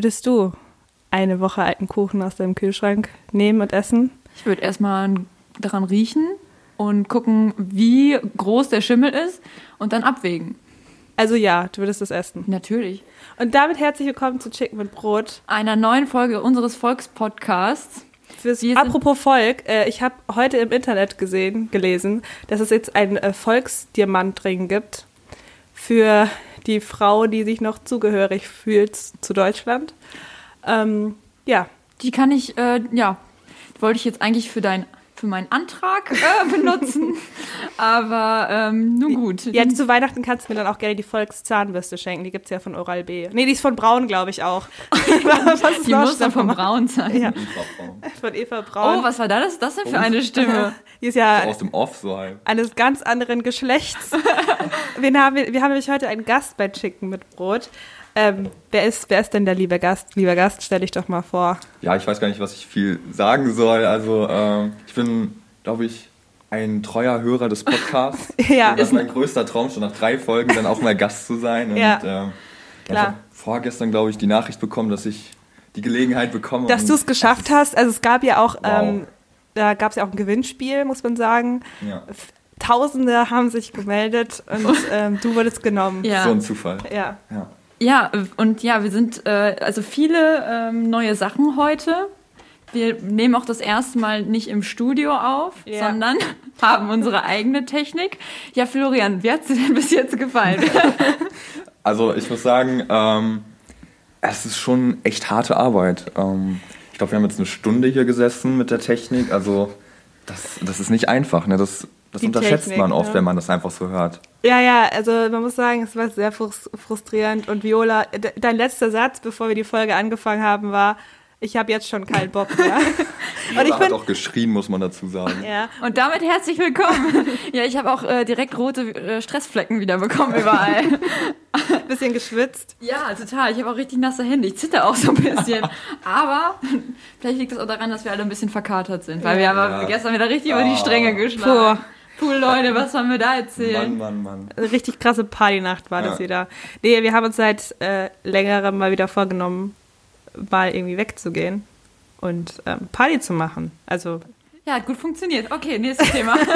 Würdest du eine Woche alten Kuchen aus deinem Kühlschrank nehmen und essen? Ich würde erstmal daran riechen und gucken, wie groß der Schimmel ist und dann abwägen. Also ja, du würdest es essen. Natürlich. Und damit herzlich willkommen zu Chicken mit Brot. Einer neuen Folge unseres Volkspodcasts. Fürs, apropos Volk, äh, ich habe heute im Internet gesehen, gelesen, dass es jetzt einen äh, Volksdiamantring gibt für die Frau, die sich noch zugehörig fühlt zu Deutschland. Ähm, ja. Die kann ich, äh, ja, wollte ich jetzt eigentlich für dein für meinen Antrag äh, benutzen. Aber ähm, nun gut. Ja, zu Weihnachten kannst du mir dann auch gerne die Volkszahnbürste schenken. Die gibt es ja von Oral B. Nee, die ist von Braun, glaube ich auch. Was die muss dann von Braun sein. Ja. Von Eva Braun. Oh, was war das, das denn für eine Stimme? Die ist ja so aus dem Off so halt. Eines ganz anderen Geschlechts. wir, haben, wir haben nämlich heute einen Gast bei Chicken mit Brot. Ähm, wer, ist, wer ist denn der liebe Gast? Lieber Gast, stell dich doch mal vor. Ja, ich weiß gar nicht, was ich viel sagen soll. Also, ähm, ich bin, glaube ich, ein treuer Hörer des Podcasts. ja. Das ist mein größter Traum, schon nach drei Folgen dann auch mal Gast zu sein. Und, ja. Ähm, ich habe vorgestern, glaube ich, die Nachricht bekommen, dass ich die Gelegenheit bekomme. Dass du es geschafft hast. Also es gab ja auch, wow. ähm, da gab es ja auch ein Gewinnspiel, muss man sagen. Ja. Tausende haben sich gemeldet und ähm, du wurdest genommen. Ja. So ein Zufall. Ja. ja. Ja, und ja, wir sind äh, also viele ähm, neue Sachen heute. Wir nehmen auch das erste Mal nicht im Studio auf, ja. sondern haben unsere eigene Technik. Ja, Florian, wie hat es dir denn bis jetzt gefallen? Also ich muss sagen, ähm, es ist schon echt harte Arbeit. Ähm, ich glaube, wir haben jetzt eine Stunde hier gesessen mit der Technik. Also das, das ist nicht einfach. Ne? Das das Die unterschätzt Technik, man oft, ja. wenn man das einfach so hört. Ja, ja, also man muss sagen, es war sehr frustrierend. Und Viola, de dein letzter Satz, bevor wir die Folge angefangen haben, war, ich habe jetzt schon keinen Bock mehr. und ich bin, hat auch geschrien, muss man dazu sagen. Ja. Und damit herzlich willkommen. ja, ich habe auch äh, direkt rote äh, Stressflecken wieder bekommen überall. bisschen geschwitzt. Ja, total. Ich habe auch richtig nasse Hände. Ich zitter auch so ein bisschen. Aber vielleicht liegt es auch daran, dass wir alle ein bisschen verkatert sind, weil wir haben Ja. gestern wieder richtig über Oh. die Stränge geschlagen. Puh, Leute, was haben wir da erzählt? Mann, Mann, Mann. Eine richtig krasse Partynacht war das Ja. wieder. Nee, wir haben uns seit äh, längerem mal wieder vorgenommen, mal irgendwie wegzugehen und ähm, Party zu machen. Also Ja, hat gut funktioniert. Okay, nächstes Thema.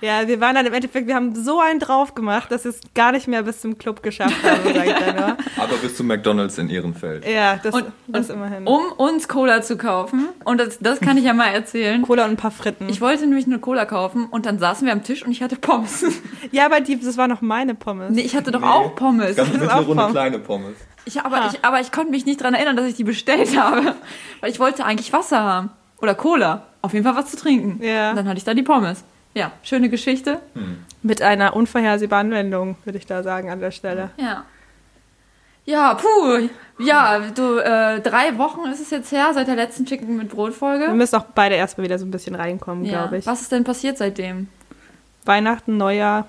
Ja, wir waren dann im Endeffekt, wir haben so einen drauf gemacht, dass wir es gar nicht mehr bis zum Club geschafft haben, sag ich dann nur. Aber bis zum McDonalds in Ehrenfeld. Ja, das, Und, das und immerhin. um uns Cola zu kaufen, und das, das kann ich ja mal erzählen. Cola und ein paar Fritten. Ich wollte nämlich eine Cola kaufen und dann saßen wir am Tisch und ich hatte Pommes. ja, aber die, das war noch meine Pommes. Nee, ich hatte doch Nee. auch Pommes. Das ist mittlere auch Runde Pommes. kleine Pommes. Ich, aber, Ah. ich, aber ich konnte mich nicht daran erinnern, dass ich die bestellt habe. Weil ich wollte eigentlich Wasser haben. Oder Cola. Auf jeden Fall was zu trinken. Ja. Und dann hatte ich da die Pommes. Ja, schöne Geschichte. Mit einer unvorhersehbaren Wendung, würde ich da sagen, an der Stelle. Ja. Ja, puh. Ja, du, äh, drei Wochen ist es jetzt her, seit der letzten Chicken mit Brot Wir müssen auch beide erstmal wieder so ein bisschen reinkommen, Ja. glaube ich. Was ist denn passiert seitdem? Weihnachten, Neujahr,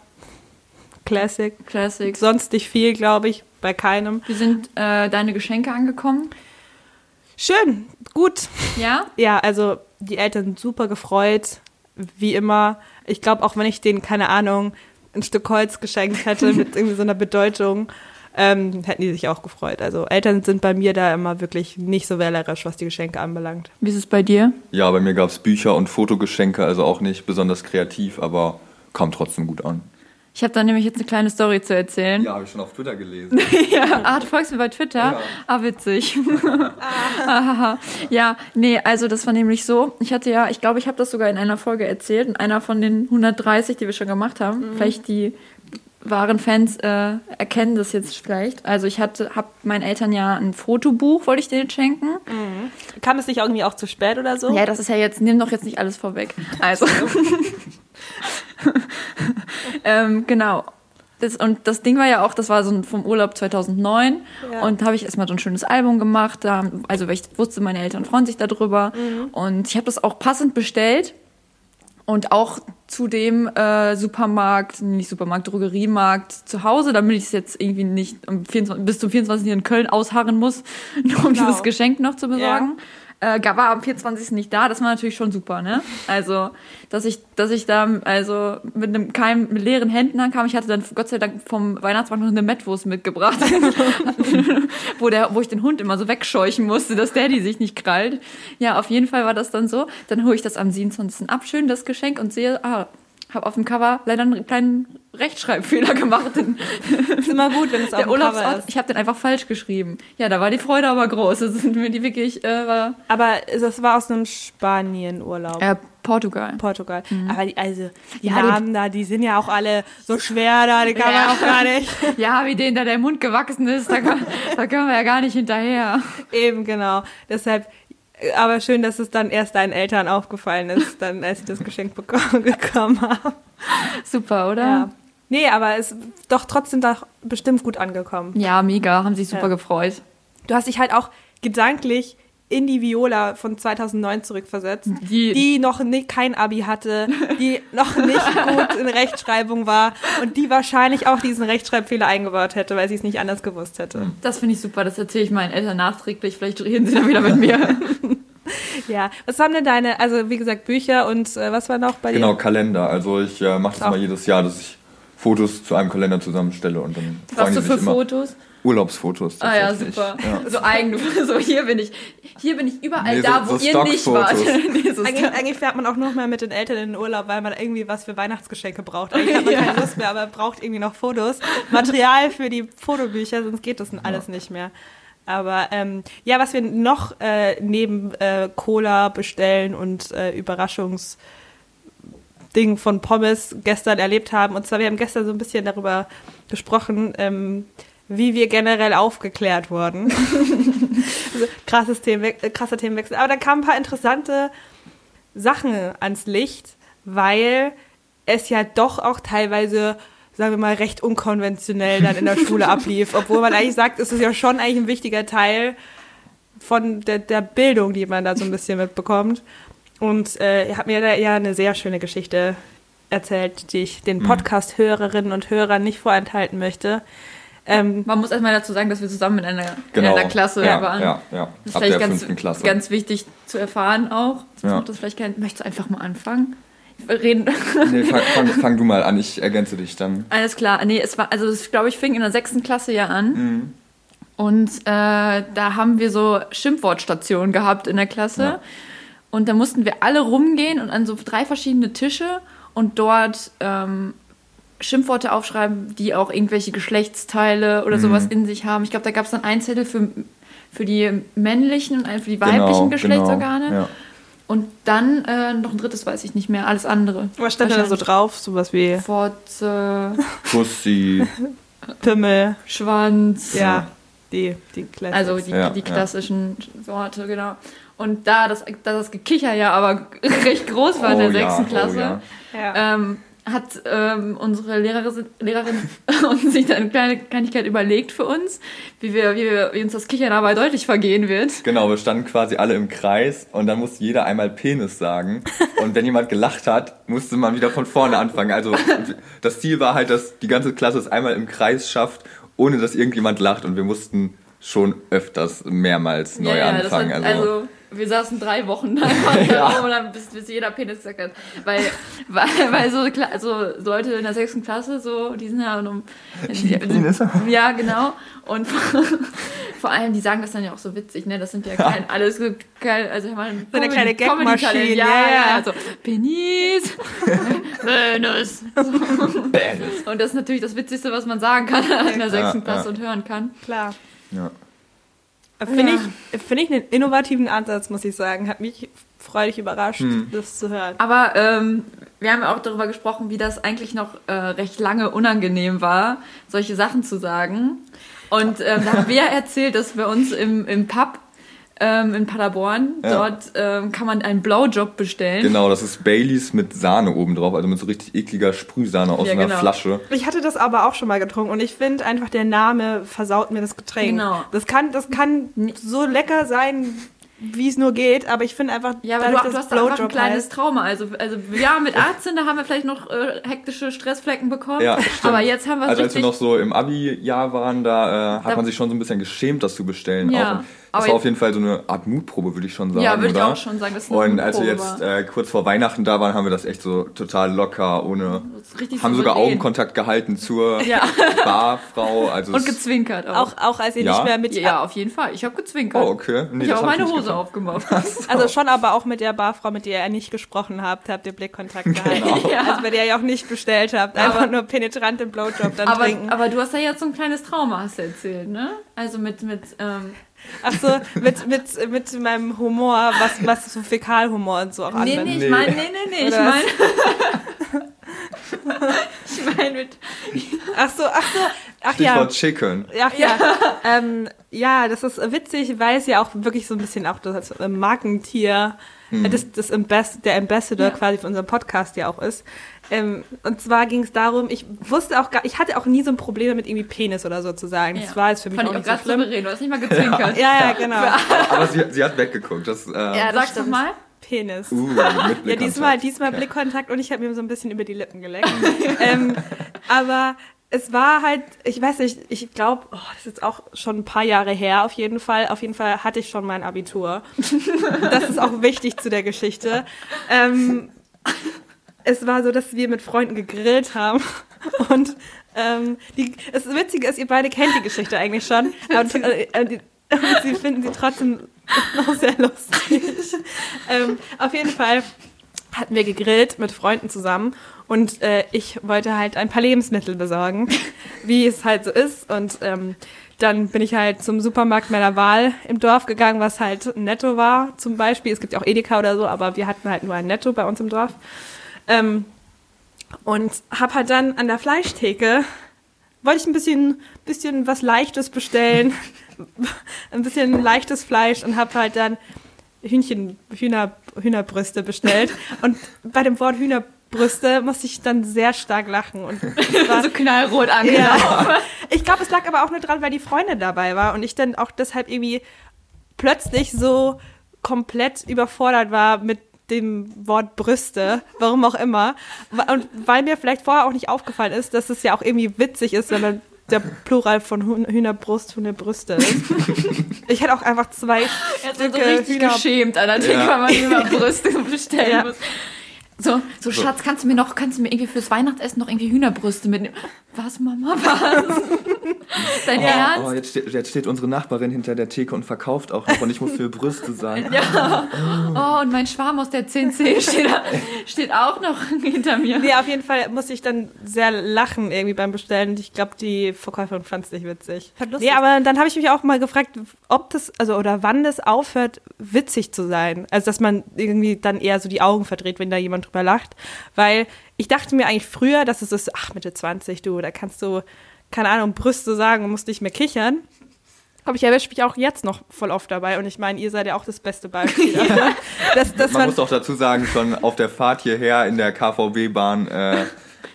Classic. Classic. Sonst nicht viel, glaube ich, bei keinem. Wie sind äh, deine Geschenke angekommen? Schön, gut. Ja? Ja, also die Eltern sind super gefreut, wie immer. Ich glaube, auch wenn ich denen, keine Ahnung, ein Stück Holz geschenkt hätte mit irgendwie so einer Bedeutung, ähm, hätten die sich auch gefreut. Also Eltern sind bei mir da immer wirklich nicht so wählerisch, was die Geschenke anbelangt. Wie ist es bei dir? Ja, bei mir gab es Bücher und Fotogeschenke, also auch nicht besonders kreativ, aber kam trotzdem gut an. Ich habe da nämlich jetzt eine kleine Story zu erzählen. Ja, habe ich schon auf Twitter gelesen. Ja. Ah, du folgst mir bei Twitter? Ja. Ah, witzig. Ja, nee, also das war nämlich so. Ich hatte ja, ich glaube, ich habe das sogar in einer Folge erzählt, in einer von den 130, die wir schon gemacht haben. Vielleicht die wahren Fans äh, erkennen das jetzt vielleicht. Also ich hatte, habe meinen Eltern ja ein Fotobuch, wollte ich denen schenken. Kam es nicht irgendwie auch zu spät oder so? Ja, das ist ja jetzt, nimm doch jetzt nicht alles vorweg. Also. ähm, genau. Das, und das Ding war ja auch, das war so ein- vom Urlaub 2009 Ja. und habe ich erstmal so ein schönes Album gemacht, da, also weil ich wusste, meine Eltern freuen sich darüber und ich habe das auch passend bestellt und auch zu dem äh, Supermarkt, nicht Supermarkt, Drogeriemarkt zu Hause, damit ich es jetzt irgendwie nicht um 24, bis zum 24. in Köln ausharren muss, nur um Genau. dieses Geschenk noch zu besorgen. Äh, war am 24. nicht da, das war natürlich schon super, ne? Also, dass ich, dass ich da also mit einem kein mit leeren Händen ankam. Ich hatte dann Gott sei Dank vom Weihnachtsmarkt noch eine Mettwurst mitgebracht, wo der, wo ich den Hund immer so wegscheuchen musste, dass der die sich nicht krallt. Ja, auf jeden Fall war das dann so. Dann hole ich das am 27. ab, schön das Geschenk und sehe, ah, habe auf dem Cover leider einen kleinen Rechtschreibfehler gemacht. ist immer gut, wenn es auf der dem Cover ist. Ich habe den einfach falsch geschrieben. Ja, da war die Freude aber groß. Das sind mir die wirklich. Äh, war aber das war aus einem Spanienurlaub. Äh, Portugal. Portugal. Mhm. Aber die, also, die ja, Namen die, da, die sind ja auch alle so schwer da, die kann ja. man auch gar nicht. Ja, wie denen da der Mund gewachsen ist, da, kann, da können wir ja gar nicht hinterher. Eben, genau. Deshalb, aber schön, dass es dann erst deinen Eltern aufgefallen ist, dann, als sie das Geschenk bekommen haben. Super, oder? Ja. Nee, aber es ist doch trotzdem doch bestimmt gut angekommen. Ja, mega, haben sich super ja. gefreut. Du hast dich halt auch gedanklich in die Viola von 2009 zurückversetzt, die, die noch nie, kein Abi hatte, die noch nicht gut in Rechtschreibung war und die wahrscheinlich auch diesen Rechtschreibfehler eingebaut hätte, weil sie es nicht anders gewusst hätte. Das finde ich super, das erzähle ich meinen Eltern nachträglich, vielleicht reden sie dann wieder mit mir. ja, was haben denn deine, also wie gesagt, Bücher und äh, was war noch bei dir? Genau, Kalender. Also ich äh, mache das auch. mal jedes Jahr, dass ich Fotos zu einem Kalender zusammenstelle und dann Was du für Fotos? Urlaubsfotos. Ah ja, super. Ja. So eigen, so hier bin ich, hier bin ich überall nee, da, wo so ihr nicht wart. nee, so eigentlich, eigentlich, fährt man auch noch mal mit den Eltern in den Urlaub, weil man irgendwie was für Weihnachtsgeschenke braucht. Eigentlich hat man ja. keine Lust mehr, aber braucht irgendwie noch Fotos. Material für die Fotobücher, sonst geht das alles ja. nicht mehr. Aber ähm, ja, was wir noch äh, neben äh, Cola bestellen und äh, Überraschungs Ding von Pommes gestern erlebt haben. Und zwar, wir haben gestern so ein bisschen darüber gesprochen, ähm, wie wir generell aufgeklärt wurden. also, krasses Themen, äh, krasser Themenwechsel. Aber da kamen ein paar interessante Sachen ans Licht, weil es ja doch auch teilweise, sagen wir mal, recht unkonventionell dann in der Schule ablief. Obwohl man eigentlich sagt, es ist ja schon eigentlich ein wichtiger Teil von der, der Bildung, die man da so ein bisschen mitbekommt. Und äh, ihr habt mir da ja eine sehr schöne Geschichte erzählt, die ich den mhm. Podcast-Hörerinnen und Hörern nicht vorenthalten möchte. Ähm, Man muss erstmal dazu sagen, dass wir zusammen in einer, genau. in einer Klasse ja, waren. Ja, ja. Das ist Ab vielleicht ganz, Klasse. ganz wichtig zu erfahren auch. Ja. Das vielleicht kein, möchtest du einfach mal anfangen? Reden. Nee, fang, fang, fang, du mal an, ich ergänze dich dann. Alles klar. Nee, es war, also es glaube ich, fing in der sechsten Klasse ja an. Mhm. Und äh, da haben wir so Schimpfwortstationen gehabt in der Klasse. Ja. Und da mussten wir alle rumgehen und an so drei verschiedene Tische und dort ähm, Schimpfworte aufschreiben, die auch irgendwelche Geschlechtsteile oder mhm. sowas in sich haben. Ich glaube, da gab es dann einen Zettel für, für die männlichen und einen für die genau, weiblichen Geschlechtsorgane. Genau, ja. Und dann äh, noch ein drittes weiß ich nicht mehr, alles andere. Was stand da so drauf? Sowas wie Fotze, Pussy, Pimmel, Schwanz. Ja, die, die klassischen. Also die, ja, die klassischen ja. Worte, genau. Und da das, da das Gekicher ja aber recht groß war oh, in der sechsten oh, Klasse, oh, ähm, hat ähm, unsere Lehrerin, Lehrerin uns sich eine kleine Kleinigkeit überlegt für uns, wie, wir, wie, wir, wie uns das Kichern dabei deutlich vergehen wird. Genau, wir standen quasi alle im Kreis und dann musste jeder einmal Penis sagen. Und wenn jemand gelacht hat, musste man wieder von vorne anfangen. Also das Ziel war halt, dass die ganze Klasse es einmal im Kreis schafft, ohne dass irgendjemand lacht. Und wir mussten schon öfters mehrmals neu ja, anfangen. Hat, also, also wir saßen drei Wochen da ja. und dann bis, bis jeder Penis gesagt hat. Weil, weil, weil so also Leute in der sechsten Klasse, so, die sind ja um. Ja, genau. Und vor allem, die sagen das dann ja auch so witzig, ne? Das sind ja kein, alles kein, also man, so eine kleine Gagmaschine. Ja, ja, ja. Also, Penis, Penis. Und das ist natürlich das Witzigste, was man sagen kann in der sechsten Klasse ja. und hören kann. Klar. Ja. Finde ich, find ich einen innovativen Ansatz, muss ich sagen. Hat mich freudig überrascht, hm. das zu hören. Aber ähm, wir haben auch darüber gesprochen, wie das eigentlich noch äh, recht lange unangenehm war, solche Sachen zu sagen. Und ähm, da haben wir erzählt, dass bei uns im, im Pub ähm, in Paderborn. Ja. Dort ähm, kann man einen Blaujob bestellen. Genau, das ist Baileys mit Sahne oben drauf, also mit so richtig ekliger Sprühsahne aus ja, einer genau. Flasche. Ich hatte das aber auch schon mal getrunken und ich finde einfach, der Name versaut mir das Getränk. Genau. Das kann, das kann so lecker sein wie es nur geht, aber ich finde einfach, Ja, dadurch, du, du dass hast da einfach ein kleines heißt- Trauma. Also, also ja, mit 18, da haben wir vielleicht noch äh, hektische Stressflecken bekommen. Ja, stimmt. aber jetzt haben wir es Also als wir noch so im Abi-Jahr waren, da äh, hat Da- man sich schon so ein bisschen geschämt, das zu bestellen. Ja, auch. Das war auf jeden Fall so eine Art Mutprobe, würde ich schon sagen. Ja, würde ich oder? auch schon sagen, dass es eine Und als wir jetzt äh, kurz vor Weihnachten da waren, haben wir das echt so total locker, ohne... Das ist richtig Haben sogar souverän. Augenkontakt gehalten zur Ja. Barfrau. Also Und gezwinkert auch. Auch, auch als ihr Ja? nicht mehr mit, ja, auf jeden Fall. Ich habe gezwinkert. Oh, okay. Nee, ich das habe hab meine Hose aufgemacht. also schon aber auch mit der Barfrau, mit der ihr nicht gesprochen habt, habt ihr Blickkontakt gehalten. Ja. Also bei der ihr auch nicht bestellt habt, einfach Aber- nur penetrant im Blowjob dann aber, trinken. aber du hast ja jetzt so ein kleines Trauma, hast du erzählt, ne? Also mit, mit, ähm, Ach so, mit, mit, mit meinem Humor, was, was so Fäkalhumor und so auch nee, anwendet. nee, ich Nee. meine, nee, nee, nee, ich Oder meine, ich meine mit, Ach so, ach so, ach Stichwort ja. Chicken. Ach ja, ähm, ja, das ist witzig, weil es ja auch wirklich so ein bisschen auch das Markentier, äh, das, das Ambas der Ambassador Ja. quasi für unseren Podcast ja auch ist. Ähm, und zwar ging es darum, ich wusste auch gar, ich hatte auch nie so ein Problem damit, irgendwie Penis oder so zu sagen. Das Ja. war jetzt für mich fand auch ich auch nicht so schlimm. souverän, du hast nicht mal gezwinkert. Ja, ja, genau. Aber sie, sie hat weggeguckt. Das, äh, Ja, das Sag's doch mal. Penis. uh, mit Ja, diesmal, diesmal Blickkontakt und ich habe mir so ein bisschen über die Lippen geleckt. ähm, aber es war halt, ich weiß nicht, ich glaube, oh, das ist jetzt auch schon ein paar Jahre her auf jeden Fall. Auf jeden Fall hatte ich schon mein Abitur. Das ist auch wichtig zu der Geschichte. Ähm, es war so, dass wir mit Freunden gegrillt haben und ähm, die, das Witzige ist, ihr beide kennt die Geschichte eigentlich schon. Und, äh, äh, die, sie finden sie trotzdem noch sehr lustig. ähm, auf jeden Fall hatten wir gegrillt mit Freunden zusammen und äh, ich wollte halt ein paar Lebensmittel besorgen, wie es halt so ist. Und ähm, dann bin ich halt zum Supermarkt meiner Wahl im Dorf gegangen, was halt Netto war zum Beispiel. Es gibt ja auch Edeka oder so, aber wir hatten halt nur ein Netto bei uns im Dorf. Ähm, und hab halt dann an der Fleischtheke, wollte ich ein bisschen, bisschen was Leichtes bestellen, ein bisschen leichtes Fleisch und hab halt dann Hühnchen, Hühner, Hühnerbrüste bestellt. Und bei dem Wort Hühnerbrüste musste ich dann sehr stark lachen. Und war, So knallrot angelaufen. ja. Ich glaube, es lag aber auch nur dran, weil die Freundin dabei war und ich dann auch deshalb irgendwie plötzlich so komplett überfordert war mit dem Wort Brüste, warum auch immer. Und weil mir vielleicht vorher auch nicht aufgefallen ist, dass es ja auch irgendwie witzig ist, wenn man der Plural von Hühn- Hühnerbrust, Hühnerbrüste ist. Ich hätte auch einfach zwei Er hat sich so Stücke richtig Hühner geschämt Theke, Ja. weil man immer Brüste bestellen Ja. muss. So, so, Schatz, kannst du mir noch, kannst du mir irgendwie fürs Weihnachtsessen noch irgendwie Hühnerbrüste mitnehmen? Was, Mama, was? Dein Oh, Ernst? oh, jetzt, steht, jetzt steht unsere Nachbarin hinter der Theke und verkauft auch noch und ich muss für Brüste sein. Oh, und mein Schwarm aus der 10C steht, da- steht auch noch hinter mir. Nee, auf jeden Fall musste ich dann sehr lachen irgendwie beim Bestellen. Und ich glaube, die Verkäuferin fand es nicht witzig. Nee, aber dann habe ich mich auch mal gefragt, ob das, also oder wann das aufhört, witzig zu sein. Also, dass man irgendwie dann eher so die Augen verdreht, wenn da jemand drüber lacht. Weil ich dachte mir eigentlich früher, dass es ist, ach, Mitte 20, du, da kannst du, keine Ahnung, Brüste sagen und musst nicht mehr kichern. Aber ich erwische mich auch jetzt noch voll oft dabei. Und ich meine, ihr seid ja auch das beste Beispiel dass, dass Man man, muss auch dazu sagen, schon auf der Fahrt hierher in der KVB-Bahn äh,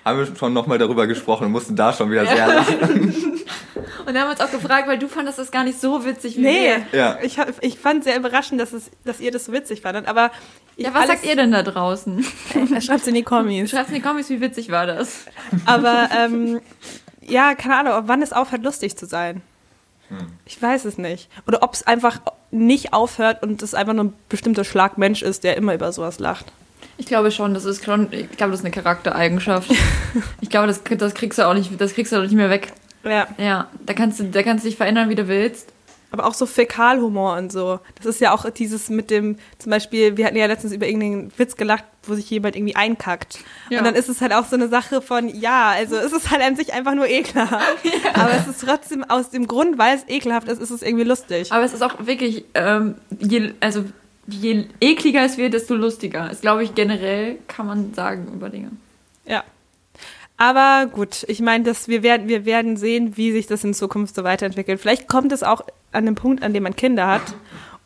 haben wir schon nochmal darüber gesprochen und mussten da schon wieder sehr lachen. Und dann haben wir uns auch gefragt, weil du fandest das gar nicht so witzig wie Nee, wir. Ja. ich, ich fand sehr überraschend, dass, es, dass ihr das so witzig fandet. Aber ich, Ja, was sagt ihr denn da draußen? Schreibt in die Kommis. Schreibt in die Kommis, wie witzig war das? Aber ähm, ja, keine Ahnung, wann es aufhört, lustig zu sein. Hm. Ich weiß es nicht. Oder ob es einfach nicht aufhört und es einfach nur ein bestimmter Schlag Mensch ist, der immer über sowas lacht. Ich glaube schon, das ist schon, ich glaube, das ist eine Charaktereigenschaft. ich glaube, das, das kriegst du auch nicht, das kriegst du auch nicht mehr weg. Ja. Ja, da kannst du, da kannst du dich verändern, wie du willst. Aber auch so Fäkalhumor und so. Das ist ja auch dieses mit dem, zum Beispiel, wir hatten ja letztens über irgendeinen Witz gelacht, wo sich jemand irgendwie einkackt. Ja. Und dann ist es halt auch so eine Sache von, ja, also es ist halt an sich einfach nur ekelhaft. Aber es ist trotzdem aus dem Grund, weil es ekelhaft ist, ist es irgendwie lustig. Aber es ist auch wirklich, ähm, je, also je ekliger es wird, desto lustiger. Das glaube ich generell, kann man sagen über Dinge. Ja. Aber gut, ich meine, dass wir werden, wir werden sehen, wie sich das in Zukunft so weiterentwickelt. Vielleicht kommt es auch an dem Punkt, an dem man Kinder hat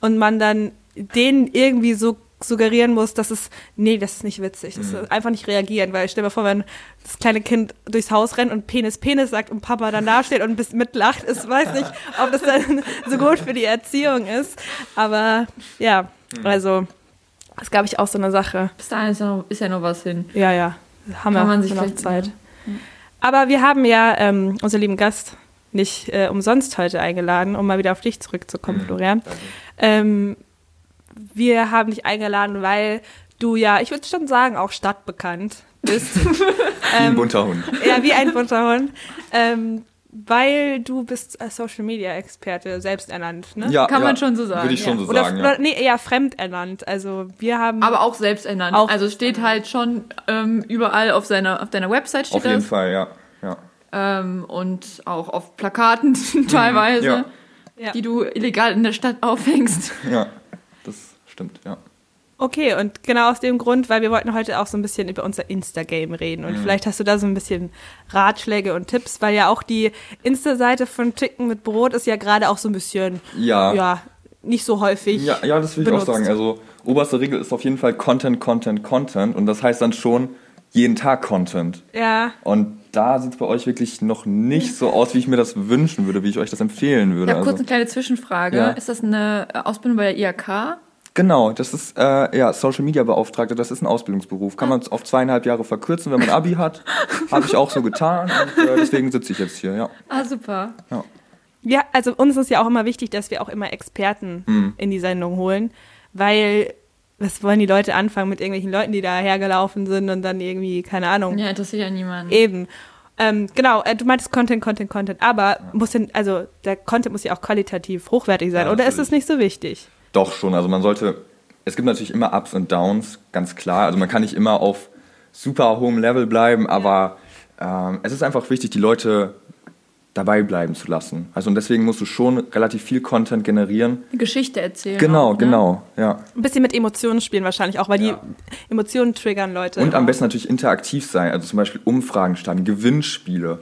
und man dann denen irgendwie so suggerieren muss, dass es, nee, das ist nicht witzig. Das Mhm. ist einfach nicht reagieren, weil stell dir vor, wenn das kleine Kind durchs Haus rennt und Penis, Penis sagt und Papa dann da steht und bisschen mitlacht, ist, weiß nicht, ob das dann so gut für die Erziehung ist. Aber ja, Mhm. also, das ist, glaube ich, auch so eine Sache. Bis dahin ist ja noch, ist ja noch was hin. Ja, ja, haben wir Kann man sich noch vielleicht- Zeit. Aber wir haben ja ähm, unseren lieben Gast nicht äh, umsonst heute eingeladen, um mal wieder auf dich zurückzukommen, Florian. Ähm, wir haben dich eingeladen, weil du ja, ich würde schon sagen, auch stadtbekannt bist. Wie ein bunter Hund. ja, wie ein bunter Hund. Ähm, weil du bist als Social Media Experte selbst ernannt, ne? Ja, Kann ja, man schon so sagen, Würde ich ja. schon so Oder, sagen, oder ja. nee, eher fremd ernannt. Also wir haben Aber auch selbst ernannt. Auch- also steht halt schon ähm, überall auf seiner auf deiner Website steht Auf jeden das. Fall, ja. ja. Ähm, und auch auf Plakaten teilweise, Ja. Ja. die du illegal in der Stadt aufhängst. Ja, das stimmt, ja. Okay, und genau aus dem Grund, weil wir wollten heute auch so ein bisschen über unser Insta-Game reden. Mhm. Und vielleicht hast du da so ein bisschen Ratschläge und Tipps, weil ja auch die Insta-Seite von Chicken mit Brot ist ja gerade auch so ein bisschen, Ja. ja, nicht so häufig. Ja, ja, das will ich auch benutzt. sagen. Also oberste Regel ist auf jeden Fall Content, Content, Content. Und das heißt dann schon jeden Tag Content. Ja, Und da sieht es bei euch wirklich noch nicht so aus, wie ich mir das wünschen würde, wie ich euch das empfehlen würde. Ich habe kurz Also, eine kleine Zwischenfrage. Ja. Ist das eine Ausbildung bei der IHK? Genau, das ist äh, ja Social Media Beauftragte, das ist ein Ausbildungsberuf. Kann man auf zweieinhalb Jahre verkürzen, wenn man Abi hat. Habe ich auch so getan und äh, deswegen sitze ich jetzt hier, ja. Ah, super. ja. ja, also uns ist ja auch immer wichtig, dass wir auch immer Experten Mhm. in die Sendung holen, weil was wollen die Leute anfangen mit irgendwelchen Leuten, die da hergelaufen sind und dann irgendwie, keine Ahnung, Ja, interessiert ja niemanden. Eben. Ähm, genau, äh, du meintest Content, Content, Content, aber muss denn, also der Content muss ja auch qualitativ hochwertig sein, Ja, oder ist das natürlich. nicht so wichtig? Doch schon, also man sollte, es gibt natürlich immer Ups und Downs, ganz klar. Also man kann nicht immer auf super hohem Level bleiben, aber ähm, es ist einfach wichtig, die Leute dabei bleiben zu lassen. Also und deswegen musst du schon relativ viel Content generieren. Eine Geschichte erzählen. Genau, auch, ne? genau, ja. Ein bisschen mit Emotionen spielen wahrscheinlich auch, weil Ja. die Emotionen triggern Leute. Und am besten natürlich interaktiv sein, also zum Beispiel Umfragen starten, Gewinnspiele.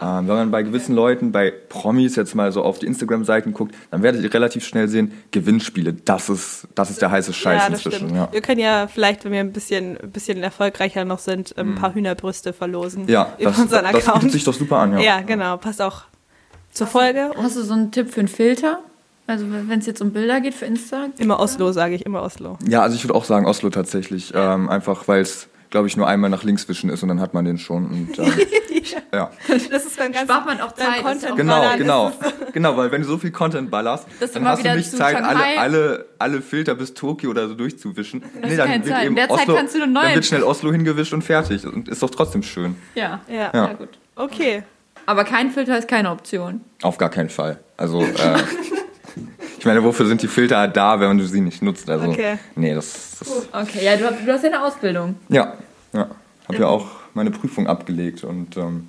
Ähm, wenn man bei gewissen Leuten, bei Promis jetzt mal so auf die Instagram-Seiten guckt, dann werdet ihr relativ schnell sehen, Gewinnspiele, das ist, das ist der heiße Scheiß ja, das inzwischen. Ja. Wir können ja vielleicht, wenn wir ein bisschen, ein bisschen erfolgreicher noch sind, ein paar Hühnerbrüste verlosen. Mhm. Ja, über das, unseren das bietet Account. sich doch super an, ja. ja, genau. Passt auch zur Folge. Hast du so einen Tipp für einen Filter? Also wenn es jetzt um Bilder geht für Insta? Immer Oslo, sage ich, immer Oslo. Ja, also ich würde auch sagen Oslo tatsächlich. Ähm, einfach weil es, glaube ich, nur einmal nach links wischen ist und dann hat man den schon. Und, ähm, ja. Das ist beim ganzen Spart man auch Zeit, Content auch- Genau, ballern genau. Genau, weil wenn du so viel Content ballerst, Dass du dann hast du nicht Zeit, alle, alle, alle Filter bis Tokio oder so durchzuwischen. Nee, hast keine Zeit. In der Zeit kannst du Dann wird schnell Oslo hingewischt und fertig. Und ist doch trotzdem schön. Ja. Ja. Ja. ja, gut. Okay. Aber kein Filter ist keine Option. Auf gar keinen Fall. Also, äh, ich meine, wofür sind die Filter da, wenn du sie nicht nutzt? Also, Okay. nee, das, das Okay, ja, du, hast- du hast ja eine Ausbildung. ja, ja. Habe ja auch meine Prüfung abgelegt und ähm,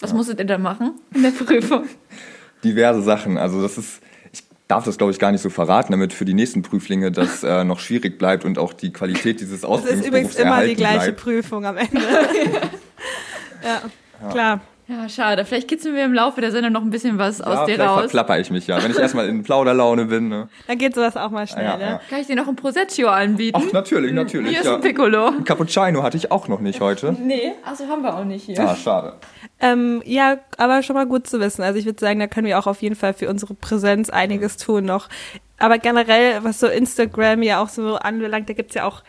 Was musstet ihr da machen in der Prüfung? diverse Sachen. Also das ist, ich darf das glaube ich gar nicht so verraten, damit für die nächsten Prüflinge das äh, noch schwierig bleibt und auch die Qualität dieses Das ist übrigens Ausbildungsberufs immer die gleiche bleibt. Prüfung am Ende. ja, klar. Ja, schade. Vielleicht kitzeln wir im Laufe der Sendung noch ein bisschen was Ja, aus dir raus. verplapper ich mich ja, wenn ich erstmal in Plauderlaune bin. Ne? Dann geht sowas auch mal schnell, Ja, ne? ja. Kann ich dir noch ein Prosecco anbieten? Ach, natürlich, natürlich. Hier ist Ja. ein Piccolo. Ein Cappuccino hatte ich auch noch nicht heute. Nee, also haben wir auch nicht hier. Ah, schade. Ähm, ja, aber schon mal gut zu wissen. Also ich würde sagen, da können wir auch auf jeden Fall für unsere Präsenz einiges tun noch. Aber generell, was so Instagram ja auch so anbelangt, da gibt's ja auch.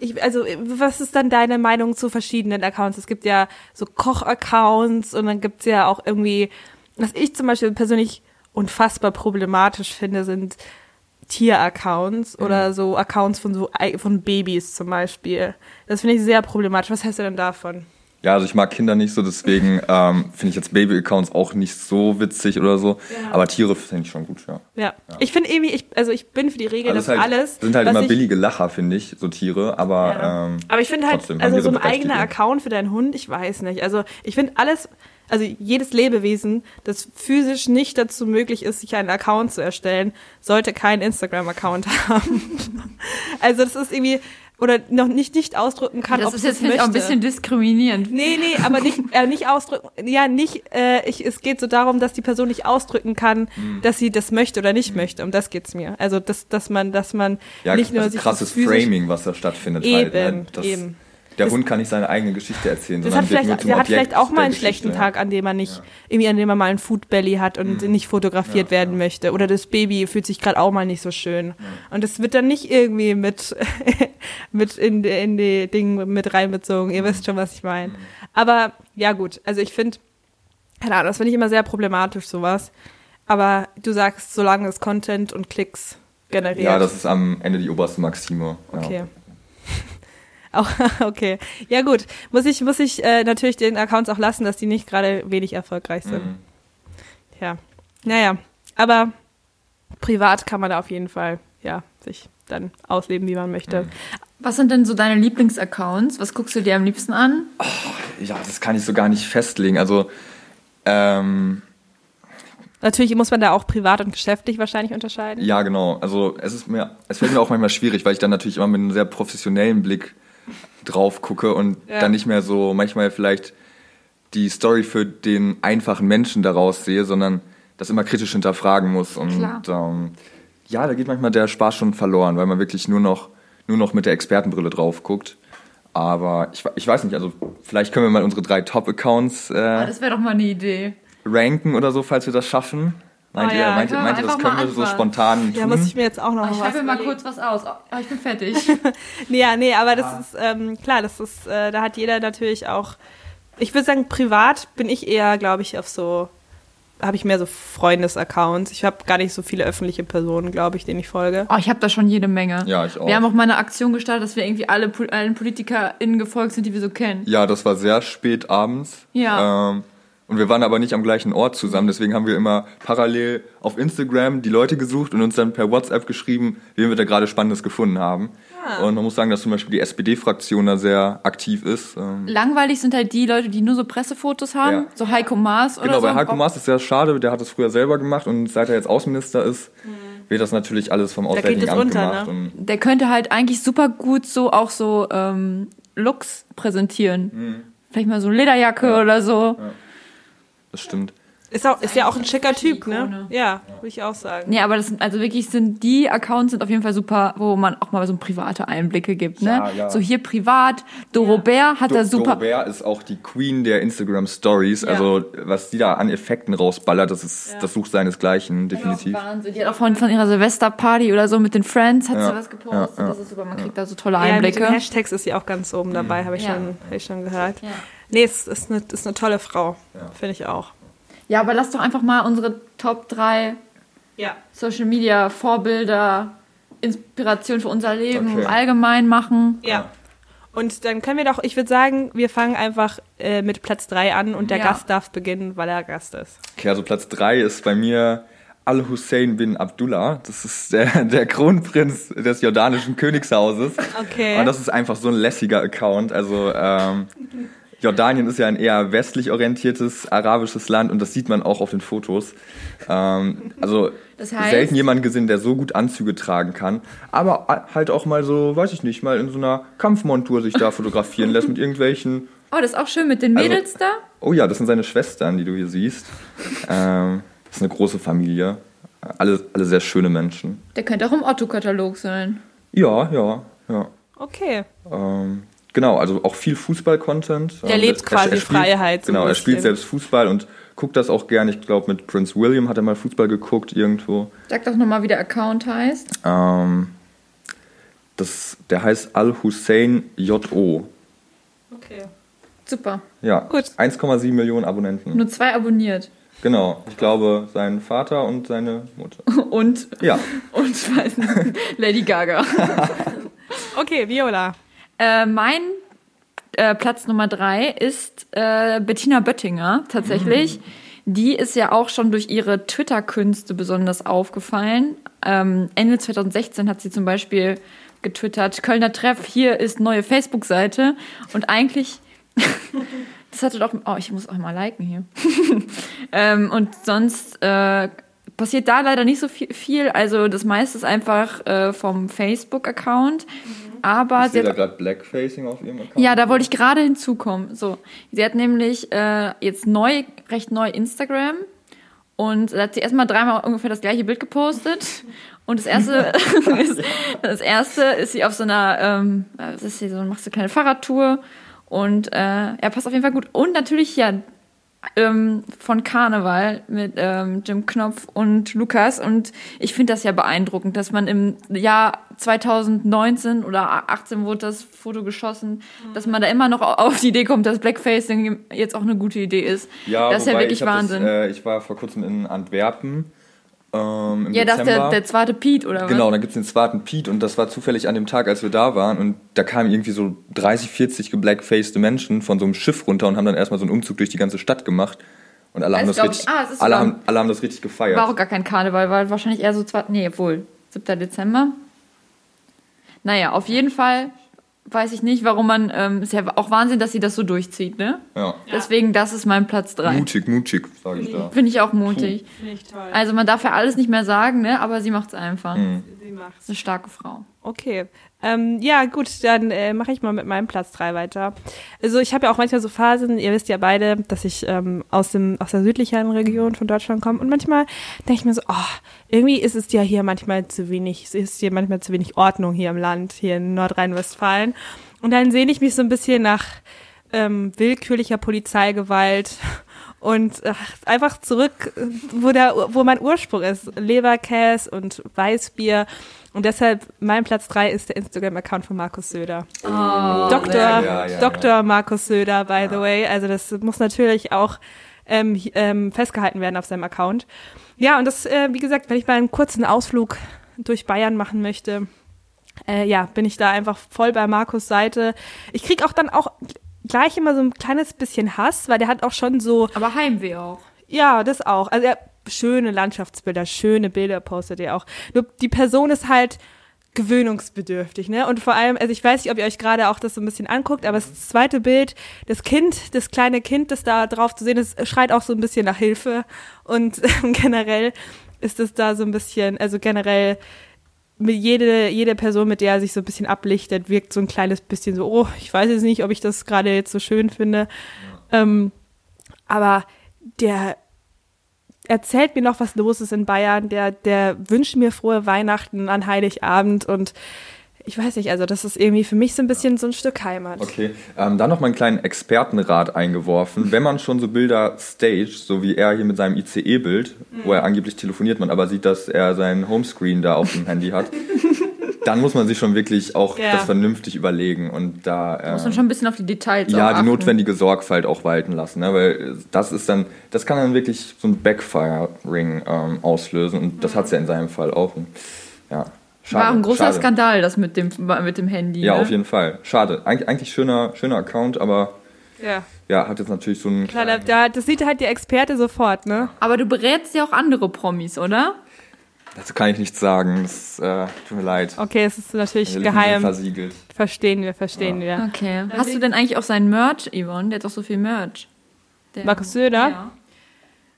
Ich, also, was ist dann deine Meinung zu verschiedenen Accounts? Es gibt ja so Koch-Accounts und dann gibt's ja auch irgendwie, was ich zum Beispiel persönlich unfassbar problematisch finde, sind Tier-Accounts oder so Accounts von so von Babys zum Beispiel. Das finde ich sehr problematisch. Was hältst du denn davon? Ja, also ich mag Kinder nicht so, deswegen ähm, finde ich jetzt Baby-Accounts auch nicht so witzig oder so. Aber Tiere finde ich schon gut, ja. Ja. Ich finde irgendwie, ich, also ich bin für die Regel, Also dass halt, alles. sind halt immer ich, billige Lacher, finde ich, so Tiere, aber Ja. ähm, Aber ich finde halt, also so ein eigener. Account für deinen Hund, ich weiß nicht. Also ich finde alles, also jedes Lebewesen, das physisch nicht dazu möglich ist, sich einen Account zu erstellen, sollte keinen Instagram-Account haben. also das ist irgendwie, oder noch nicht, nicht ausdrücken kann, das ob ist jetzt finde ich auch ein bisschen diskriminierend. Nee, nee, aber nicht, äh, nicht ausdrücken, ja, nicht, äh, ich, es geht so darum, dass die Person nicht ausdrücken kann, Mhm. dass sie das möchte oder nicht möchte. Um das geht's mir. Also, dass, dass man, dass man Ja, nicht nur also sich krasses Framing, was da stattfindet. Eben, halt, ne? das, eben. Der Das- Hund kann nicht seine eigene Geschichte erzählen, Das sondern hat vielleicht, der hat Objekt vielleicht auch mal einen Geschichte. schlechten Tag, an dem er nicht, irgendwie an dem er mal ein Foodbelly hat und nicht fotografiert Ja, werden ja. möchte. Oder das Baby fühlt sich gerade auch mal nicht so schön. Und das wird dann nicht irgendwie mit, mit in, die- in die Dinge mit reinbezogen. Ihr wisst schon, was ich meine. Aber ja, gut. Also ich finde, keine Ahnung, das finde ich immer sehr problematisch, sowas. Aber du sagst, solange es Content und Klicks generiert. Ja, das ist am Ende die oberste Maxime. Ja. Okay. Auch, okay. Ja, gut. Muss ich, muss ich äh, natürlich den Accounts auch lassen, dass die nicht gerade wenig erfolgreich sind. Mhm. Ja. Naja. Aber privat kann man da auf jeden Fall, ja, sich dann ausleben, wie man möchte. Mhm. Was sind denn so deine Lieblingsaccounts? Was guckst du dir am liebsten an? Ja, das kann ich so gar nicht festlegen. Also, ähm, Natürlich muss man da auch privat und geschäftlich wahrscheinlich unterscheiden. ja, genau. Also, es ist mir, es fällt mir auch manchmal schwierig, weil ich dann natürlich immer mit einem sehr professionellen Blick drauf gucke und Ja. dann nicht mehr so manchmal vielleicht die Story für den einfachen Menschen daraus sehe, sondern das immer kritisch hinterfragen muss. Und ähm, ja, da geht manchmal der Spaß schon verloren, weil man wirklich nur noch, nur noch mit der Expertenbrille drauf guckt. Aber ich, ich weiß nicht, also vielleicht können wir mal unsere drei Top-Accounts Ah, äh, das wäre doch mal eine Idee. ranken oder so, falls wir das schaffen. Meint Oh ihr, ja, meint, ihr- meint ihr, das können wir so spontan tun? muss ich mir jetzt auch noch Oh, ich was schreibe mir mal überlegen. kurz was aus. Oh, ich bin fertig. Nee, ja, nee, aber das ist, ähm, klar, das ist, äh, da hat jeder natürlich auch, ich würde sagen, privat bin ich eher, glaube ich, auf so, habe ich mehr so Freundesaccounts. Ich habe gar nicht so viele öffentliche Personen, glaube ich, denen ich folge. Oh, ich habe da schon jede Menge. Ja, ich auch. Wir haben auch mal eine Aktion gestartet, dass wir irgendwie alle Pol- allen PolitikerInnen gefolgt sind, die wir so kennen. Ja, das war sehr spät abends. Ja. Ähm, und wir waren aber nicht am gleichen Ort zusammen, deswegen haben wir immer parallel auf Instagram die Leute gesucht und uns dann per WhatsApp geschrieben, wen wir da gerade Spannendes gefunden haben. Ah. Und man muss sagen, dass zum Beispiel die SPD-Fraktion da sehr aktiv ist. Ähm, Langweilig sind halt die Leute, die nur so Pressefotos haben, Ja. so Heiko Maas oder genau, so. bei Heiko Maas ist sehr schade, der hat es früher selber gemacht und seit er jetzt Außenminister ist, wird das natürlich alles vom Auswärtigen Amt unter, gemacht. ne? Der könnte halt eigentlich super gut so auch so ähm, Looks präsentieren. Vielleicht mal so Lederjacke Mhm. Ja. oder so. Das stimmt. Ist, auch, ist ja auch ein schicker Typ, ne? Ja, würde ich auch sagen. Nee, aber das sind, also wirklich sind die Accounts sind auf jeden Fall super, wo man auch mal so private Einblicke gibt, ne? Ja, ja. So hier privat, Dorobert hat da Do- super. Dorobert ist auch die Queen der Instagram Stories. Ja. Also was die da an Effekten rausballert, das ist Ja. das sucht seinesgleichen, definitiv. Wahnsinn. Die hat auch von, von ihrer Silvesterparty oder so mit den Friends hat Ja, sie was gepostet. ja, ja. Das ist super, man kriegt da so tolle Ja, mit Einblicke. den Hashtags ist sie auch ganz oben dabei, habe ich, Ja. schon, hab ich schon gehört. Ja. Nee, es ist eine, ist eine tolle Frau, Ja. finde ich auch. ja, aber lass doch einfach mal unsere Top 3 Ja. Social Media Vorbilder, Inspiration für unser Leben Okay. allgemein machen. Ja. Und dann können wir doch, ich würde sagen, wir fangen einfach äh, mit Platz 3 an und der Ja. Gast darf beginnen, weil er Gast ist. Okay, also Platz 3 ist bei mir Al-Hussein bin Abdullah. Das ist der, der Kronprinz des jordanischen Königshauses. Okay. Und das ist einfach so ein lässiger Account. Also ähm, Jordanien ist ja ein eher westlich orientiertes arabisches Land und das sieht man auch auf den Fotos. Ähm, also Das heißt- selten jemanden gesehen, der so gut Anzüge tragen kann. Aber halt auch mal so, weiß ich nicht, mal in so einer Kampfmontur sich da fotografieren lässt mit irgendwelchen. Oh, das ist auch schön mit den Also- Mädels da. Oh ja, das sind seine Schwestern, die du hier siehst. Ähm, das ist eine große Familie. Alle, alle sehr schöne Menschen. Der könnte auch im Otto-Katalog sein. Ja, ja, ja. Okay. Ähm, genau, also auch viel Fußball-Content. Der Ähm, lebt quasi Freiheit so ein Genau, er spielt selbst Fußball und guckt das auch gern. Ich glaube, mit Prince William hat er mal Fußball geguckt irgendwo. Sag doch nochmal, wie der Account heißt. Ähm, das, der heißt Al-Hussein J.O. Okay. Super. Ja, Gut. 1,7 Millionen Abonnenten. Nur zwei abonniert. Genau, ich glaube, sein Vater und seine Mutter. Und, Ja, und ich weiß nicht, Lady Gaga. Okay, Viola. Äh, mein äh, Platz Nummer drei ist äh, Bettina Böttinger tatsächlich. Die ist ja auch schon durch ihre Twitter-Künste besonders aufgefallen. Ähm, Ende 2016 hat sie zum Beispiel getwittert, Kölner Treff, hier ist neue Facebook-Seite. Und eigentlich, das hatte doch, oh, ich muss auch mal liken hier. ähm, und sonst äh, passiert da leider nicht so viel. Also das meiste ist einfach äh, vom Facebook-Account. Aber Ich sie da hat, gerade Blackfacing auf ihrem Account. ja, da wollte ich gerade hinzukommen. So, sie hat nämlich äh, jetzt neu, recht neu Instagram und da hat sie erstmal dreimal ungefähr das gleiche Bild gepostet. Und das erste, ist, das erste ist sie auf so einer, ähm, was ist sie so, machst du eine kleine Fahrradtour und äh, ja, passt auf jeden Fall gut. Und natürlich ja ähm, von Karneval mit ähm, Jim Knopf und Lukas. Und ich finde das ja beeindruckend, dass man im Jahr 2019 oder 18 wurde das Foto geschossen, dass man da immer noch auf die Idee kommt, dass Blackfacing jetzt auch eine gute Idee ist. Ja, das ist ja wirklich ich Wahnsinn. Das, äh, ich war vor kurzem in Antwerpen. Ähm, ja, das ist der, Dezember. der zweite Pete, oder was? Genau, dann gibt's den zweiten Pete und das war zufällig an dem Tag, als wir da waren und da kamen irgendwie so 30, 40 geblackfaced Menschen von so einem Schiff runter und haben dann erstmal so einen Umzug durch die ganze Stadt gemacht und alle, haben Das ich- richtig, ah, es alle, haben, alle haben das richtig gefeiert. War auch gar kein Karneval, war wahrscheinlich eher so zwei, nee, wohl, 7. Dezember. Naja, auf jeden Fall weiß ich nicht, warum man, ähm, ist ja auch Wahnsinn, dass sie das so durchzieht, ne? Ja. Deswegen, das ist mein Platz 3. Mutig, mutig, sage ich da. Finde ich auch mutig. Finde ich toll. Also man darf ja alles nicht mehr sagen, ne? Aber sie macht es einfach. Mhm. Ist eine starke Frau. Okay. Ähm, ja, gut, dann äh, mache ich mal mit meinem Platz 3 weiter. Also ich habe ja auch manchmal so Phasen, ihr wisst ja beide, dass ich ähm, aus, dem, aus der südlicheren Region von Deutschland komme und manchmal denke ich mir so, oh, irgendwie ist es ja hier manchmal zu wenig, es ist hier manchmal zu wenig Ordnung hier im Land, hier in Nordrhein-Westfalen. Und dann sehne ich mich so ein bisschen nach ähm, willkürlicher Polizeigewalt und ach, einfach zurück, äh, wo, der, wo mein Ursprung ist. Leberkäse und Weißbier. Und deshalb, mein Platz 3 ist der Instagram-Account von Markus Söder. Dr. Ja, ja, Dr. Markus Söder, by the way. Also das muss natürlich auch ähm, ähm, festgehalten werden auf seinem Account. Ja, und das, äh, wie gesagt, wenn ich mal einen kurzen Ausflug durch Bayern machen möchte, äh, ja, bin ich da einfach voll bei Markus Seite. Ich krieg auch dann auch gleich immer so ein kleines bisschen Hass, weil der hat auch schon so, Aber Heimweh auch. ja, das auch. Also er, schöne Landschaftsbilder, schöne Bilder postet er auch. Nur die Person ist halt gewöhnungsbedürftig, ne? Und vor allem, also ich weiß nicht, ob ihr euch gerade auch das so ein bisschen anguckt, aber das zweite Bild, das Kind, das kleine Kind, das da drauf zu sehen ist, schreit auch so ein bisschen nach Hilfe. Und ähm, generell ist es da so ein bisschen, also generell jede, jede Person, mit der er sich so ein bisschen ablichtet, wirkt so ein kleines bisschen so, oh, ich weiß jetzt nicht, ob ich das gerade jetzt so schön finde. Ähm, aber der erzählt mir noch, was los ist in Bayern, der, der wünscht mir frohe Weihnachten an Heiligabend und ich weiß nicht, also das ist irgendwie für mich so ein bisschen so ein Stück Heimat. Okay, ähm, dann noch mal einen kleinen Expertenrat eingeworfen. Wenn man schon so Bilder staged, so wie er hier mit seinem ICE-Bild, wo er angeblich telefoniert, man aber sieht, dass er seinen Homescreen da auf dem Handy hat, dann muss man sich schon wirklich auch Ja. das vernünftig überlegen und da äh, Muss man schon ein bisschen auf die Details ja die achten. notwendige Sorgfalt auch walten lassen, ne? weil das ist dann, das kann dann wirklich so ein Backfiring ähm, auslösen und das hat es ja in seinem Fall auch. Ja, schade. War ein großer schade. Skandal, das mit dem, mit dem Handy. Ja, ne? auf jeden Fall. Schade. Eig eigentlich schöner, schöner Account, aber Ja. ja, hat jetzt natürlich so einen. Klar, da, da, das sieht halt der Experte sofort, ne? Aber du berätst ja auch andere Promis, oder? Dazu kann ich nichts sagen. Das äh, tut mir leid. Okay, es ist natürlich geheim. Versiegelt. Verstehen wir, verstehen wir. Okay. Hast du denn eigentlich auch sein Merch, Yvonne? Der hat doch so viel Merch. Der, Markus Söder? Ja.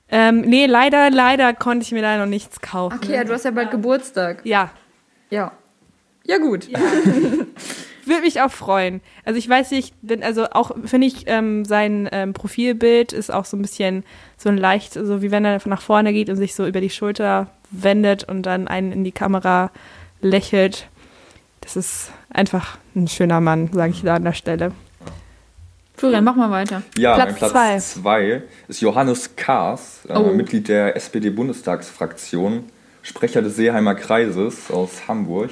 Ähm, nee, leider, leider konnte ich mir da noch nichts kaufen. Okay, ja, du hast ja bald Geburtstag. Ja, Ja. Ja, gut. würde mich auch freuen. Also ich weiß nicht, bin, also auch finde ich ähm, sein ähm, Profilbild ist auch so ein bisschen so ein leicht, so wie wenn er nach vorne geht und sich so über die Schulter wendet und dann einen in die Kamera lächelt. Das ist einfach ein schöner Mann, sage ich da an der Stelle. Florian, mach mal weiter. Ja, Platz mein Platz zwei. zwei ist Johannes Kahrs, äh, Oh. Mitglied der SPD-Bundestagsfraktion, Sprecher des Seeheimer Kreises aus Hamburg.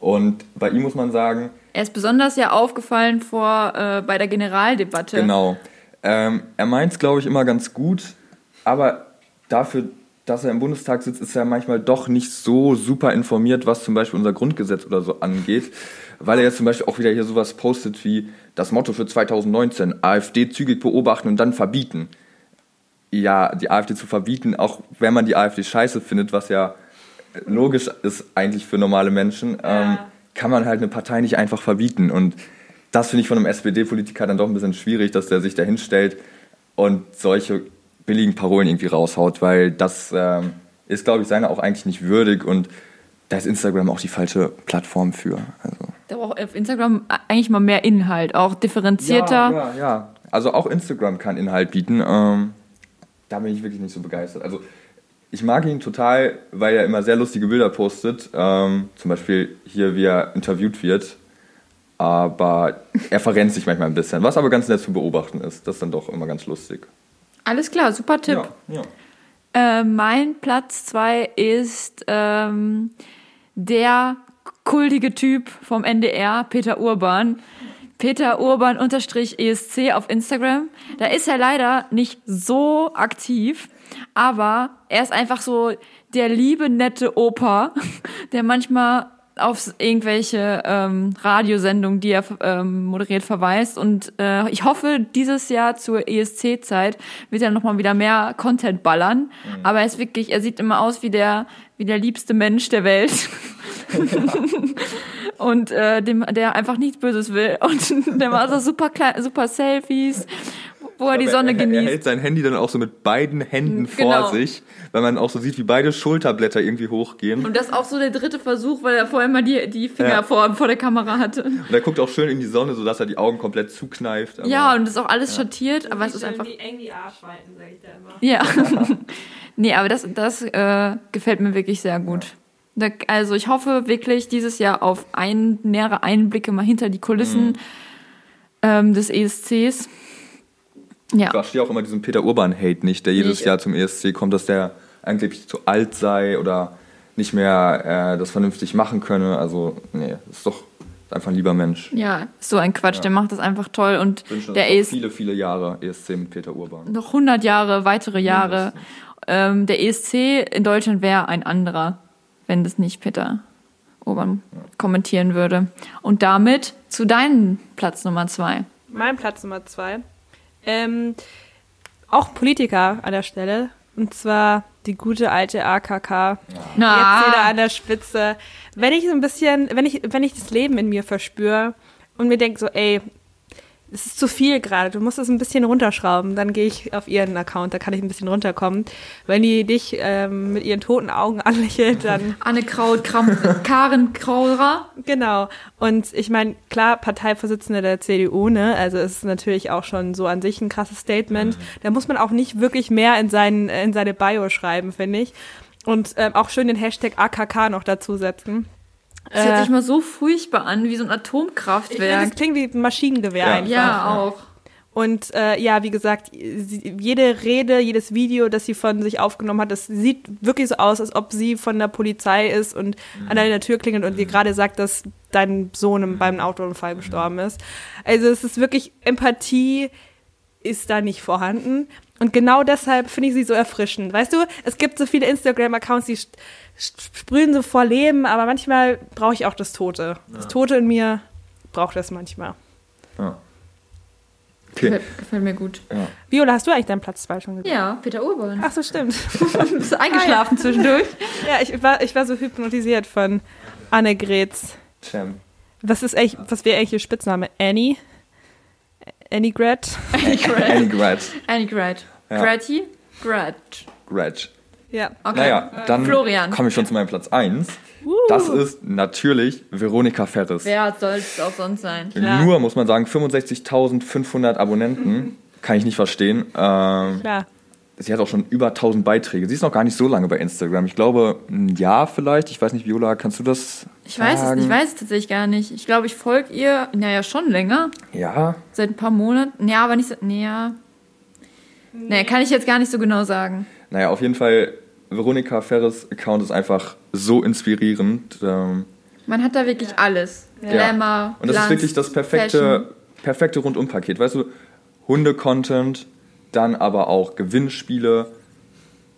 Und bei ihm muss man sagen, Er ist besonders ja aufgefallen vor äh, bei der Generaldebatte. Genau. Ähm, er meint es, glaube ich, immer ganz gut, aber dafür, dass er im Bundestag sitzt, ist er manchmal doch nicht so super informiert, was zum Beispiel unser Grundgesetz oder so angeht, weil er jetzt zum Beispiel auch wieder hier sowas postet wie das Motto für 2019, AfD zügig beobachten und dann verbieten. Ja, die AfD zu verbieten, auch wenn man die AfD scheiße findet, was ja logisch ist eigentlich für normale Menschen, ähm, kann man halt eine Partei nicht einfach verbieten. Und das finde ich von einem SPD-Politiker dann doch ein bisschen schwierig, dass der sich da hinstellt und solche billigen Parolen irgendwie raushaut, weil das, ähm, ist, glaube ich, seiner auch eigentlich nicht würdig und da ist Instagram auch die falsche Plattform für. Also. Da braucht auf Instagram eigentlich mal mehr Inhalt, auch differenzierter. Ja, ja, ja. Also auch Instagram kann Inhalt bieten. Ähm, da bin ich wirklich nicht so begeistert. Also ich mag ihn total, weil er immer sehr lustige Bilder postet. Ähm, zum Beispiel hier, wie er interviewt wird. Aber er verrennt sich manchmal ein bisschen. Was aber ganz nett zu beobachten ist. Das ist dann doch immer ganz lustig. Alles klar, super Tipp. Ja, ja. Äh, mein Platz 2 ist ähm, der kultige Typ vom NDR, Peter Urban. Peter Urban unterstrich ESC auf Instagram. Da ist er leider nicht so aktiv, aber er ist einfach so der liebe, nette Opa, der manchmal auf irgendwelche ähm, Radiosendungen, die er ähm, moderiert, verweist. Und äh, ich hoffe, dieses Jahr zur ESC-Zeit wird er nochmal wieder mehr Content ballern. Mhm. Aber er ist wirklich, er sieht immer aus wie der, wie der liebste Mensch der Welt. und äh, dem, der einfach nichts Böses will. Und der macht so super, klein, super Selfies wo er die Sonne er, genießt. Er hält sein Handy dann auch so mit beiden Händen Genau. vor sich, weil man auch so sieht, wie beide Schulterblätter irgendwie hochgehen. Und das ist auch so der dritte Versuch, weil er vorher mal die, die Finger Ja. vor, vor der Kamera hatte. Und er guckt auch schön in die Sonne, sodass er die Augen komplett zukneift. aber- Ja, und das ist auch alles schattiert, aber es ist einfach. Wie eng die Arschweiten, sag ich da immer. Ja. nee, aber das, das äh, gefällt mir wirklich sehr gut. Also ich hoffe wirklich dieses Jahr auf ein, nähere Einblicke mal hinter die Kulissen Mhm. ähm, des ESCs. Ja. Ich verstehe auch immer diesen Peter Urban-Hate nicht, der jedes Ich- Jahr zum ESC kommt, dass der angeblich zu alt sei oder nicht mehr äh, das vernünftig machen könne. Also, nee, ist doch einfach ein lieber Mensch. Ja, so ein Quatsch, der macht das einfach toll und wünsche der ist viele, viele Jahre ESC mit Peter Urban. noch 100 Jahre, weitere Jahre. Ähm, der ESC in Deutschland wäre ein anderer, wenn das nicht Peter Urban kommentieren würde. Und damit zu deinem Platz Nummer zwei. Mein Platz Nummer zwei. Ähm, auch Politiker an der Stelle. Und zwar die gute alte AKK. Jetzt wieder an der Spitze. Wenn ich so ein bisschen, wenn ich, wenn ich das Leben in mir verspüre und mir denke so, ey, es ist zu viel gerade, du musst es ein bisschen runterschrauben, dann gehe ich auf ihren Account, da kann ich ein bisschen runterkommen. Wenn die dich ähm, mit ihren toten Augen anlächelt, dann Anne Kraut, Kram, Karen Kraurer. Genau. Und ich meine, klar, Parteivorsitzende der CDU, ne? Also es ist natürlich auch schon so an sich ein krasses Statement. Da muss man auch nicht wirklich mehr in, seinen, in seine Bio schreiben, finde ich. Und ähm, auch schön den Hashtag AKK noch dazu setzen. Das hört Äh, sich mal so furchtbar an, wie so ein Atomkraftwerk. das klingt wie ein Maschinengewehr Ja. einfach. Ja, auch. Und äh, ja, wie gesagt, sie, jede Rede, jedes Video, das sie von sich aufgenommen hat, das sieht wirklich so aus, als ob sie von der Polizei ist und an deiner Tür klingelt und dir gerade sagt, dass dein Sohn im- beim Autounfall gestorben ist. Also es ist wirklich, Empathie ist da nicht vorhanden. Und genau deshalb finde ich sie so erfrischend. Weißt du, es gibt so viele Instagram-Accounts, die sprühen so vor Leben, aber manchmal brauche ich auch das Tote. Das Tote in mir braucht das manchmal. Ja. Okay. Gefällt, gefällt mir gut. Ja. Viola, hast du eigentlich deinen Platz 2 schon gesagt? Ja, Peter Urban. Ach so, stimmt. Bist du eingeschlafen zwischendurch? ja, ich war, ich war so hypnotisiert von Annegret's. Cem. Was ist eigentlich, was wäre eigentlich ihr Spitzname? Annie? Annie Gret? Annie Grad. Annie Grad. Annie Grad. Ja. Gratty? Grad. Grad. Ja. Okay. Naja, dann Florian. komme ich schon zu meinem Platz 1. Das ist natürlich Veronika Ferris. Wer soll es auch sonst sein? Klar. Nur, muss man sagen, 65.500 Abonnenten. Kann ich nicht verstehen. Ähm, Klar. Sie hat auch schon über 1000 Beiträge. Sie ist noch gar nicht so lange bei Instagram. Ich glaube, ein Jahr vielleicht. Ich weiß nicht, Viola, kannst du das Ich weiß es, sagen? ich weiß es tatsächlich gar nicht. Ich glaube, ich folge ihr, naja, schon länger. Ja, Seit ein paar Monaten. Ja, aber nicht so. Nee, ja. Nee, kann ich jetzt gar nicht so genau sagen. naja, auf jeden Fall, Veronika Ferris Account ist einfach so inspirierend. Ähm, Man hat da wirklich alles. Glamour, Und das Glanz, ist wirklich das perfekte, perfekte Rundumpaket. Weißt du, Hunde-Content, dann aber auch Gewinnspiele,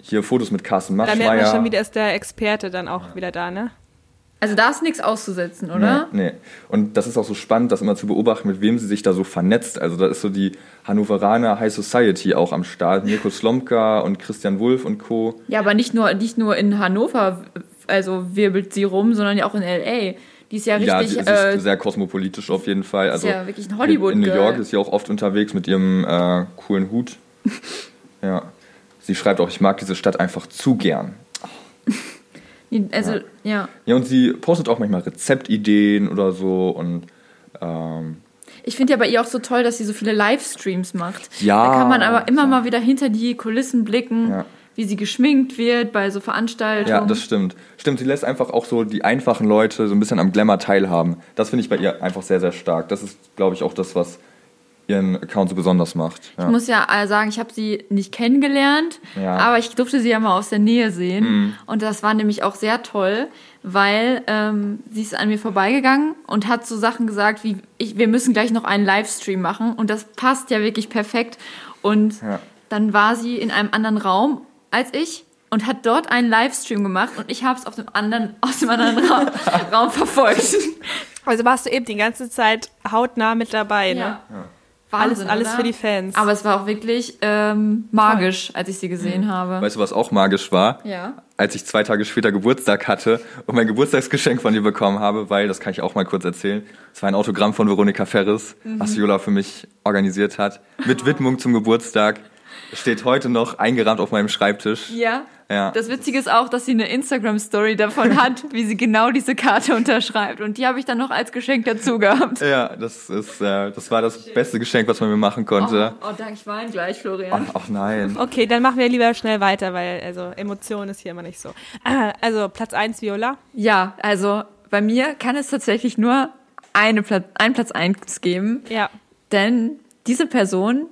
hier Fotos mit Carsten Da merkt man schon Maschmeyer. wieder, ist der Experte dann auch wieder da, ne? Also da ist nichts auszusetzen, oder? Nee, nee. Und das ist auch so spannend, das immer zu beobachten, mit wem sie sich da so vernetzt. Also da ist so die Hannoveraner High Society auch am Start. Mirko Slomka und Christian Wulff und Co. Ja, aber nicht nur, nicht nur in Hannover, also wirbelt sie rum, sondern ja auch in L.A. Die ist ja Ja, richtig, sie, sie äh, ist sehr kosmopolitisch auf jeden Fall. Also ja wirklich ein Hollywood-Girl. In, in New York ist sie auch oft unterwegs mit ihrem äh, coolen Hut. ja. Sie schreibt auch, ich mag diese Stadt einfach zu gern. Also, ja. Ja, und sie postet auch manchmal Rezeptideen oder so und ähm, Ich finde ja bei ihr auch so toll, dass sie so viele Livestreams macht. Ja, Da kann man aber immer mal wieder hinter die Kulissen blicken, Ja. wie sie geschminkt wird bei so Veranstaltungen. ja, das stimmt. Stimmt, sie lässt einfach auch so die einfachen Leute so ein bisschen am Glamour teilhaben. Das finde ich bei ihr einfach sehr, sehr stark. Das ist, glaube ich, auch das, was ihren Account so besonders macht. Ja. Ich muss ja äh, sagen, ich habe sie nicht kennengelernt, Ja. aber ich durfte sie ja mal aus der Nähe sehen. Mhm. Und das war nämlich auch sehr toll, weil ähm, sie ist an mir vorbeigegangen und hat so Sachen gesagt wie, ich, wir müssen gleich noch einen Livestream machen. Und das passt ja wirklich perfekt. Und Ja. dann war sie in einem anderen Raum als ich und hat dort einen Livestream gemacht und ich habe es auf dem anderen, aus dem anderen Ra Raum verfolgt. Also warst du eben die ganze Zeit hautnah mit dabei, ne? Ja. Alles, Wahnsinn, alles oder? für die Fans. Aber es war auch wirklich ähm, magisch, als ich sie gesehen habe. Weißt du, was auch magisch war? Ja. Als ich zwei Tage später Geburtstag hatte und mein Geburtstagsgeschenk von ihr bekommen habe, weil, das kann ich auch mal kurz erzählen, es war ein Autogramm von Veronika Ferris, was Viola für mich organisiert hat, mit Widmung zum Geburtstag. Steht heute noch eingerahmt auf meinem Schreibtisch. Ja. Ja. Das Witzige ist auch, dass sie eine Instagram-Story davon hat, wie sie genau diese Karte unterschreibt. Und die habe ich dann noch als Geschenk dazu gehabt. Ja, das ist, äh, das war das beste Geschenk, was man mir machen konnte. Oh, danke, ich weine gleich, Florian. Ach, ach nein. Okay, dann machen wir lieber schnell weiter, weil also Emotion ist hier immer nicht so. Ah, Also Platz 1 Viola. Ja, also bei mir kann es tatsächlich nur eine Platz, einen Platz 1 geben. Ja. Denn diese Person,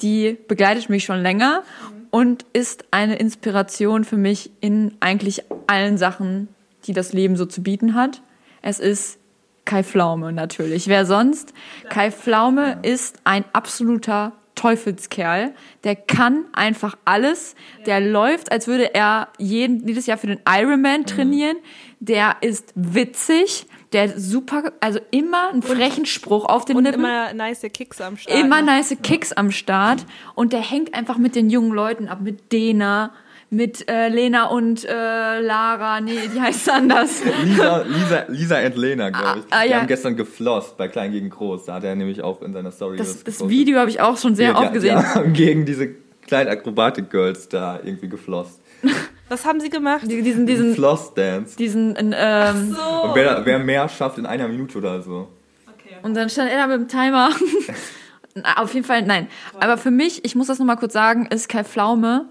die begleitet mich schon länger und ist eine Inspiration für mich in eigentlich allen Sachen, die das Leben so zu bieten hat. Es ist Kai Pflaume natürlich. Wer sonst? Kai Pflaume ist ein absoluter Teufelskerl. Der kann einfach alles. Der läuft, als würde er jeden, jedes Jahr für den Ironman trainieren. Der ist witzig. Der super, also immer einen frechen Spruch auf den Und Lippen immer nice Kicks am Start. immer ne? nice Kicks am Start und der hängt einfach mit den jungen Leuten ab, mit Dena, mit äh, Lena und äh, Lara, nee, die heißt anders. Lisa, Lisa, Lisa and Lena, glaube ich. Ah, ah, Die ja. haben gestern geflosst bei Klein gegen Groß. Da hat er nämlich auch in seiner Story Das, das. Video habe ich auch schon sehr Die- oft die- gesehen. Die haben gegen diese kleinen Akrobatik-Girls da irgendwie geflosst. Was haben sie gemacht? Die- Diesen, diesen, Floss-Dance. diesen, ähm, Und wer, wer mehr schafft in einer Minute oder so. und dann stand er da mit dem Timer. Na, Auf jeden Fall, nein. Aber für mich, ich muss das nochmal kurz sagen, ist Kai Pflaume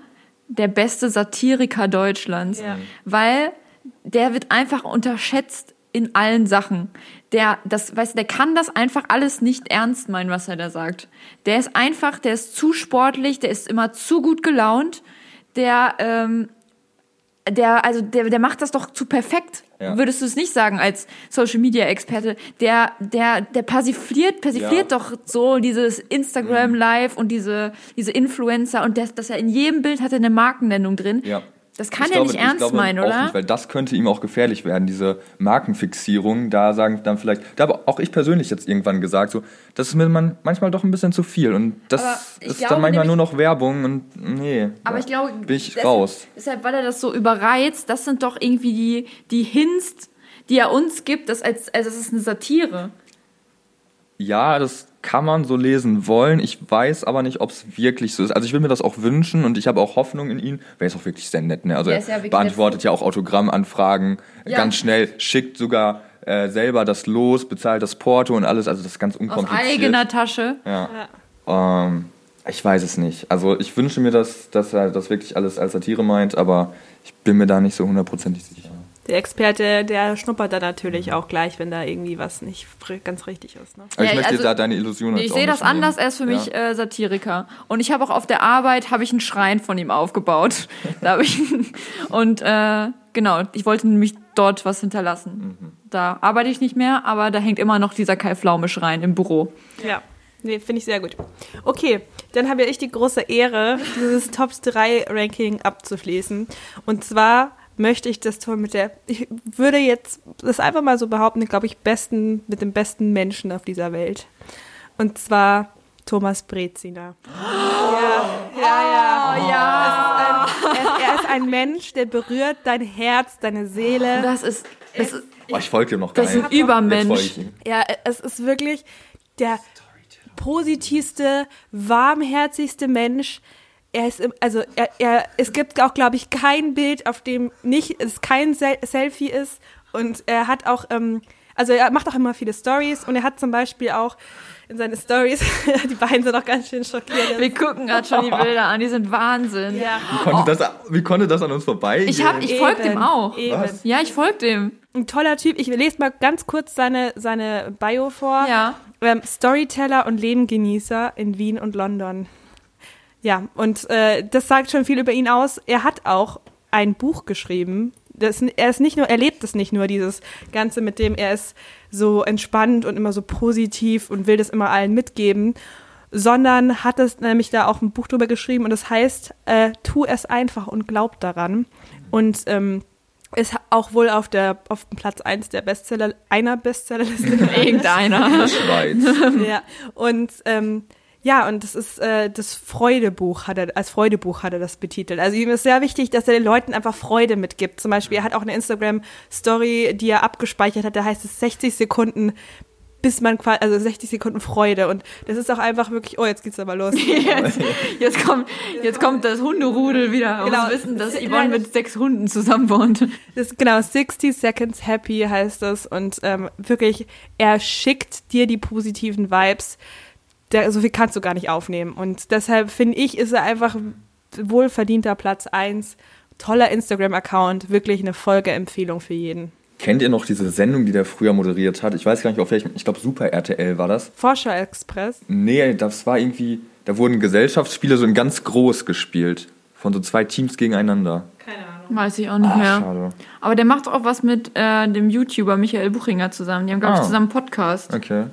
der beste Satiriker Deutschlands. Ja. Weil der wird einfach unterschätzt in allen Sachen. Der, das, weißt du, der kann das einfach alles nicht ernst meinen, was er da sagt. Der ist einfach, der ist zu sportlich, der ist immer zu gut gelaunt, der, ähm, der, also der, der macht das doch zu perfekt. Ja. Würdest du es nicht sagen als Social Media Experte? Der, der, der persifliert, persifliert Ja. doch so dieses Instagram Live und diese, diese Influencer und das, dass er in jedem Bild hat er eine Markennennung drin. Ja. Das kann Ich er glaube- nicht ich ernst glaube meinen, oder? Nicht, weil das könnte ihm auch gefährlich werden, diese Markenfixierung. Da sagen dann vielleicht, da habe auch ich persönlich jetzt irgendwann gesagt, so, das ist mir man, manchmal doch ein bisschen zu viel. Und das ist glaube dann manchmal nämlich- nur noch Werbung und nee. Aber ich glaube, bin ich deshalb, raus. Deshalb, weil er das so überreizt, das sind doch irgendwie die, die Hints, die er uns gibt, das als, also das ist eine Satire. Ja, das kann man so lesen wollen. Ich weiß aber nicht, ob es wirklich so ist. Also ich will mir das auch wünschen und ich habe auch Hoffnung in ihn. Weil er ist auch wirklich sehr nett. Ne? Also er ja beantwortet ja auch Autogrammanfragen Ja. ganz schnell, schickt sogar äh, selber das Los, bezahlt das Porto und alles. Also das ist ganz Aus unkompliziert. eigener Tasche. Ja. Ähm, ich weiß es nicht. Also ich wünsche mir, dass, dass er das wirklich alles als Satire meint, aber ich bin mir da nicht so hundertprozentig sicher. Der Experte, der schnuppert da natürlich auch gleich, wenn da irgendwie was nicht ganz richtig ist. Ne? Ja, ich möchte also- da deine Illusion Nee, ich sehe das anders. nehmen. Er ist für mich Ja. äh, Satiriker. Und ich habe auch auf der Arbeit habe ich einen Schrein von ihm aufgebaut. da habe ich und äh, genau, ich wollte nämlich dort was hinterlassen. Mhm. Da arbeite ich nicht mehr, aber da hängt immer noch dieser Kai Pflaume Schrein im Büro. Ja. Nee, finde ich sehr gut. Okay, dann habe ich die große Ehre, dieses Top 3 Ranking abzuschließen. Und zwar möchte ich das tun mit der, ich würde jetzt das einfach mal so behaupten, glaube ich, besten, mit dem besten Menschen auf dieser Welt. Und zwar Thomas Breziner. Ja, ja, ja. ja. Er, er ist ein Mensch, der berührt dein Herz, deine Seele. Das ist, das ist Oh, ich folge dir noch gar Das ist ein Übermensch. Ihm. Ja, es ist wirklich der positivste, warmherzigste Mensch. Er ist, im, also er, er, es gibt auch, glaube ich, kein Bild, auf dem nicht, es kein Sel Selfie ist. Und er hat auch, ähm, also er macht auch immer viele Stories und er hat zum Beispiel auch in seine Stories, die beiden sind auch ganz schön schockiert. Wir gucken gerade schon die Bilder an, die sind Wahnsinn. Ja. Wie konnte, das, wie konnte das an uns vorbei? Ich, hab, ich folge dem auch. Was? Ja, ich folge dem. Ein toller Typ. Ich lese mal ganz kurz seine, seine Bio vor. Ja. Ähm, Storyteller und Lebengenießer in Wien und London. Ja, und äh, das sagt schon viel über ihn aus. Er hat auch ein Buch geschrieben. Das, er ist nicht nur, er lebt es nicht nur, dieses Ganze, mit dem er ist so entspannt und immer so positiv und will das immer allen mitgeben, sondern hat es nämlich da auch ein Buch drüber geschrieben und das heißt, äh, tu es einfach und glaub daran. Und ähm, ist auch wohl auf der auf dem Platz eins der Bestseller, einer Bestsellerliste. Irgendeiner. Schweiz. ja, und ähm, ja, und das ist äh, das Freudebuch, hat er, als Freudebuch hat er das betitelt. Also ihm ist sehr wichtig, dass er den Leuten einfach Freude mitgibt. Zum Beispiel, er hat auch eine Instagram-Story, die er abgespeichert hat, da heißt es 60 Sekunden, bis man quasi, also 60 Sekunden Freude. Und das ist auch einfach wirklich, oh, jetzt geht's aber los. Jetzt, jetzt, kommt, jetzt kommt das Hunderudel wieder. Genau. Genau. wissen, dass Nein, Yvonne mit sechs Hunden zusammen wohnt. Das, genau, 60 Seconds Happy heißt das. Und ähm, wirklich, er schickt dir die positiven Vibes. Der, so viel kannst du gar nicht aufnehmen. Und deshalb finde ich, ist er einfach wohlverdienter Platz eins. Toller Instagram-Account, wirklich eine Folgeempfehlung für jeden. Kennt ihr noch diese Sendung, die der früher moderiert hat? Ich weiß gar nicht, auf welchem, ich glaube Super RTL war das. Forscher Express. Nee, das war irgendwie, da wurden Gesellschaftsspiele so in ganz groß gespielt. Von so zwei Teams gegeneinander. Keine Ahnung. Weiß ich auch nicht Ah, mehr. schade. Aber der macht auch was mit äh, dem YouTuber Michael Buchinger zusammen. Die haben, glaube ich, Ah. zusammen einen Podcast, Okay.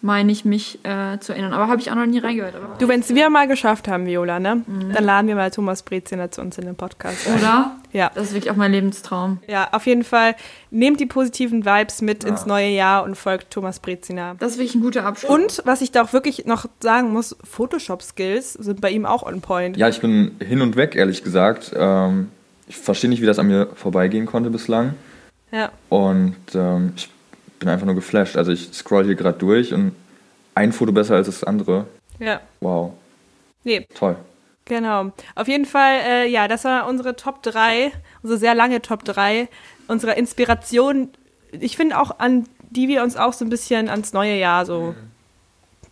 Meine ich mich äh, zu erinnern. Aber habe ich auch noch nie reingehört. Aber Du, wenn es wir mal geschafft haben, Viola, ne? Dann laden wir mal Thomas Breziner zu uns in den Podcast. ein. Oder? Ja. Das ist wirklich auch mein Lebenstraum. Ja, auf jeden Fall. Nehmt die positiven Vibes mit ins neue Jahr und folgt Thomas Breziner. Das ist wirklich ein guter Abschluss. Und was ich da auch wirklich noch sagen muss, Photoshop-Skills sind bei ihm auch on point. Ja, ich bin hin und weg, ehrlich gesagt. Ähm, ich verstehe nicht, wie das an mir vorbeigehen konnte bislang. Ja. Und ähm, ich bin einfach nur geflasht. Also ich scroll hier gerade durch und ein Foto besser als das andere. Ja. Wow, Nee, toll. genau. Auf jeden Fall, äh, ja, das war unsere Top 3, unsere sehr lange Top 3, unserer Inspiration. Ich finde auch, an die wir uns auch so ein bisschen ans neue Jahr so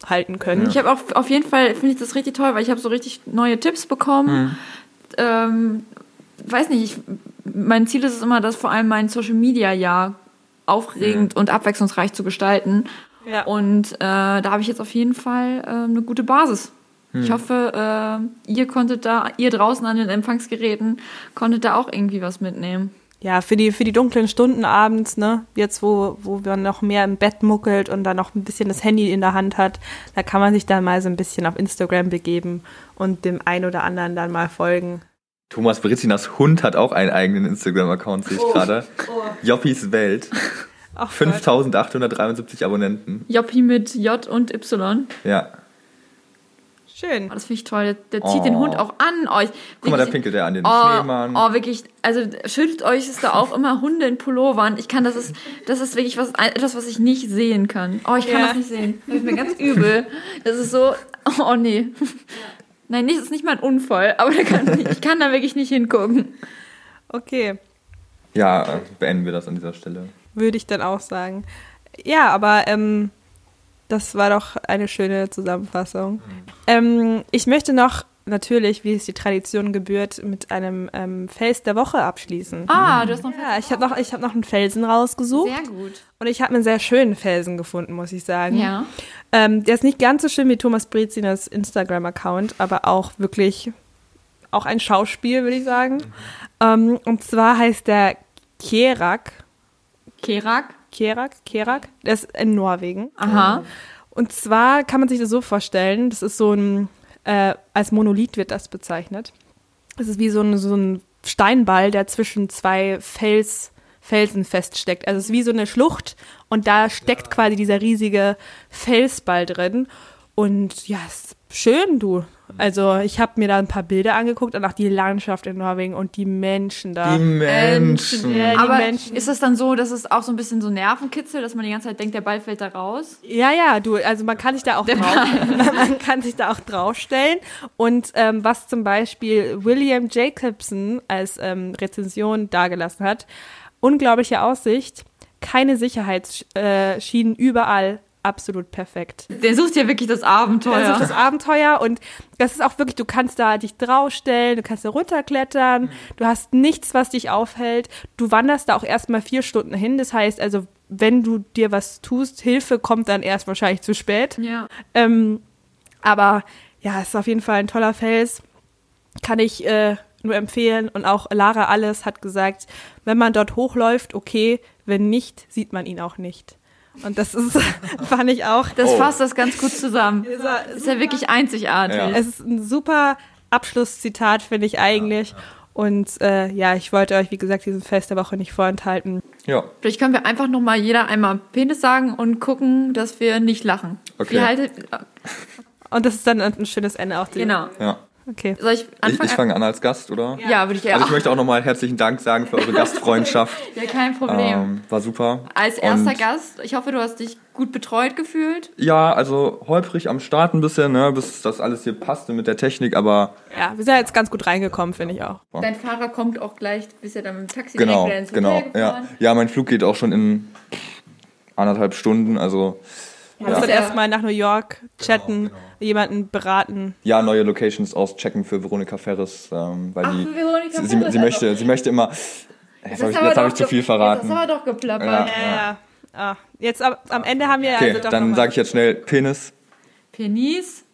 halten können. Ich habe auch auf jeden Fall, finde ich das richtig toll, weil ich habe so richtig neue Tipps bekommen. Ähm, weiß nicht, ich, mein Ziel ist es immer, das vor allem mein Social Media Jahr aufregend und abwechslungsreich zu gestalten. Ja. Und äh, da habe ich jetzt auf jeden Fall äh, eine gute Basis. Ich hoffe, äh, ihr konntet da, ihr draußen an den Empfangsgeräten, konntet da auch irgendwie was mitnehmen. Ja, für die, für die dunklen Stunden abends, ne, jetzt wo, wo man noch mehr im Bett muckelt und dann noch ein bisschen das Handy in der Hand hat, da kann man sich dann mal so ein bisschen auf Instagram begeben und dem einen oder anderen dann mal folgen. Thomas Britzinas Hund hat auch einen eigenen Instagram-Account, sehe ich gerade. Joppis Welt. Ach, 5873 Abonnenten. Joppi mit J und Y. Ja. Schön. Oh, das finde ich toll. Der, der zieht Oh. den Hund auch an euch. Guck mal, da Wirklich- pinkelt er an den Oh, Schneemann. oh, wirklich, also schüttelt euch es da auch immer Hunde in Pullovern. Ich kann, das ist, das ist wirklich was, etwas, was ich nicht sehen kann. Oh, ich kann Ja. das nicht sehen. Das ist mir ganz übel. Das ist so, oh nee. Nein, nicht, das ist nicht mal ein Unfall, aber da kann, ich kann da wirklich nicht hingucken. Okay, Ja, beenden wir das an dieser Stelle. würde ich dann auch sagen. Ja, aber ähm, das war doch eine schöne Zusammenfassung. Ähm, ich möchte noch natürlich, wie es die Tradition gebührt, mit einem ähm, Fels der Woche abschließen. Ah, du hast noch Ja, ich habe noch, ich hab noch einen Felsen rausgesucht. sehr gut. Und ich habe einen sehr schönen Felsen gefunden, muss ich sagen. Ja. Ähm, der ist nicht ganz so schön wie Thomas Breziners Instagram-Account, aber auch wirklich auch ein Schauspiel, würde ich sagen. Ähm, und zwar heißt der Kierak. Kerak. Kierak? Kierak? Der ist in Norwegen. Aha. Und zwar kann man sich das so vorstellen, das ist so ein, äh, als Monolith wird das bezeichnet. Das ist wie so ein, so ein Steinball, der zwischen zwei Fels, Felsen feststeckt. Also es ist wie so eine Schlucht und da steckt quasi dieser riesige Felsball drin. Und ja, ist schön, du. Also ich habe mir da ein paar Bilder angeguckt und auch die Landschaft in Norwegen und die Menschen da. Die Menschen. Ja, die Aber Menschen. ist das dann so, dass es auch so ein bisschen so Nervenkitzel, dass man die ganze Zeit denkt, der Ball fällt da raus? Ja, ja, du, also man kann sich da auch drauf, man kann sich da auch draufstellen. Und ähm, was zum Beispiel William Jacobson als ähm, Rezension dargelassen hat, unglaubliche Aussicht, keine Sicherheitsschienen überall, absolut perfekt. Der sucht ja wirklich das Abenteuer. Das ist das Abenteuer und das ist auch wirklich, du kannst da dich draufstellen, du kannst da runterklettern, du hast nichts, was dich aufhält. Du wanderst da auch erstmal vier Stunden hin. Das heißt also, wenn du dir was tust, Hilfe kommt dann erst wahrscheinlich zu spät. ja. Ähm, aber ja, es ist auf jeden Fall ein toller Fels. Kann ich äh, nur empfehlen. Und auch Lara Alles hat gesagt, wenn man dort hochläuft, okay, wenn nicht, sieht man ihn auch nicht. Und das ist, fand ich auch. Das Oh. fasst das ganz gut zusammen. ist ja wirklich einzigartig. Ja. Es ist ein super Abschlusszitat, finde ich eigentlich. Und äh, ja, ich wollte euch, wie gesagt, diesen Fest der Woche nicht vorenthalten. Ja. Vielleicht können wir einfach noch mal jeder einmal Penis sagen und gucken, dass wir nicht lachen. Okay. Wie haltet, Und das ist dann ein schönes Ende auch. genau. ja. Okay. Soll ich Ich, anfangen? ich fange an als Gast, oder? ja, würde ich ja Also ich möchte auch nochmal herzlichen Dank sagen für eure Gastfreundschaft. Ja, kein Problem. Ähm, war super. Als erster Und- Gast, ich hoffe, du hast dich gut betreut gefühlt. Ja, also holprig am Start ein bisschen, ne, bis das alles hier passte mit der Technik, aber Ja, wir sind jetzt ganz gut reingekommen, finde ich auch. Dein Fahrer kommt auch gleich, bist ja dann mit dem Taxi genau, genau. Ja. ja, mein Flug geht auch schon in anderthalb Stunden, also Du musst dann Ja. erstmal nach New York chatten, jemanden beraten. ja, neue Locations auschecken für Veronika Ferris, ähm, weil Ach, die für Veronika sie, sie, Ferris, sie möchte, sie möchte immer Jetzt habe ich, jetzt hab ich zu viel verraten. Das haben wir doch geplappert. Ja. Ja, ja. Ah, jetzt am, am Ende haben wir Okay, also doch dann sage ich jetzt schnell. Penis. Penis.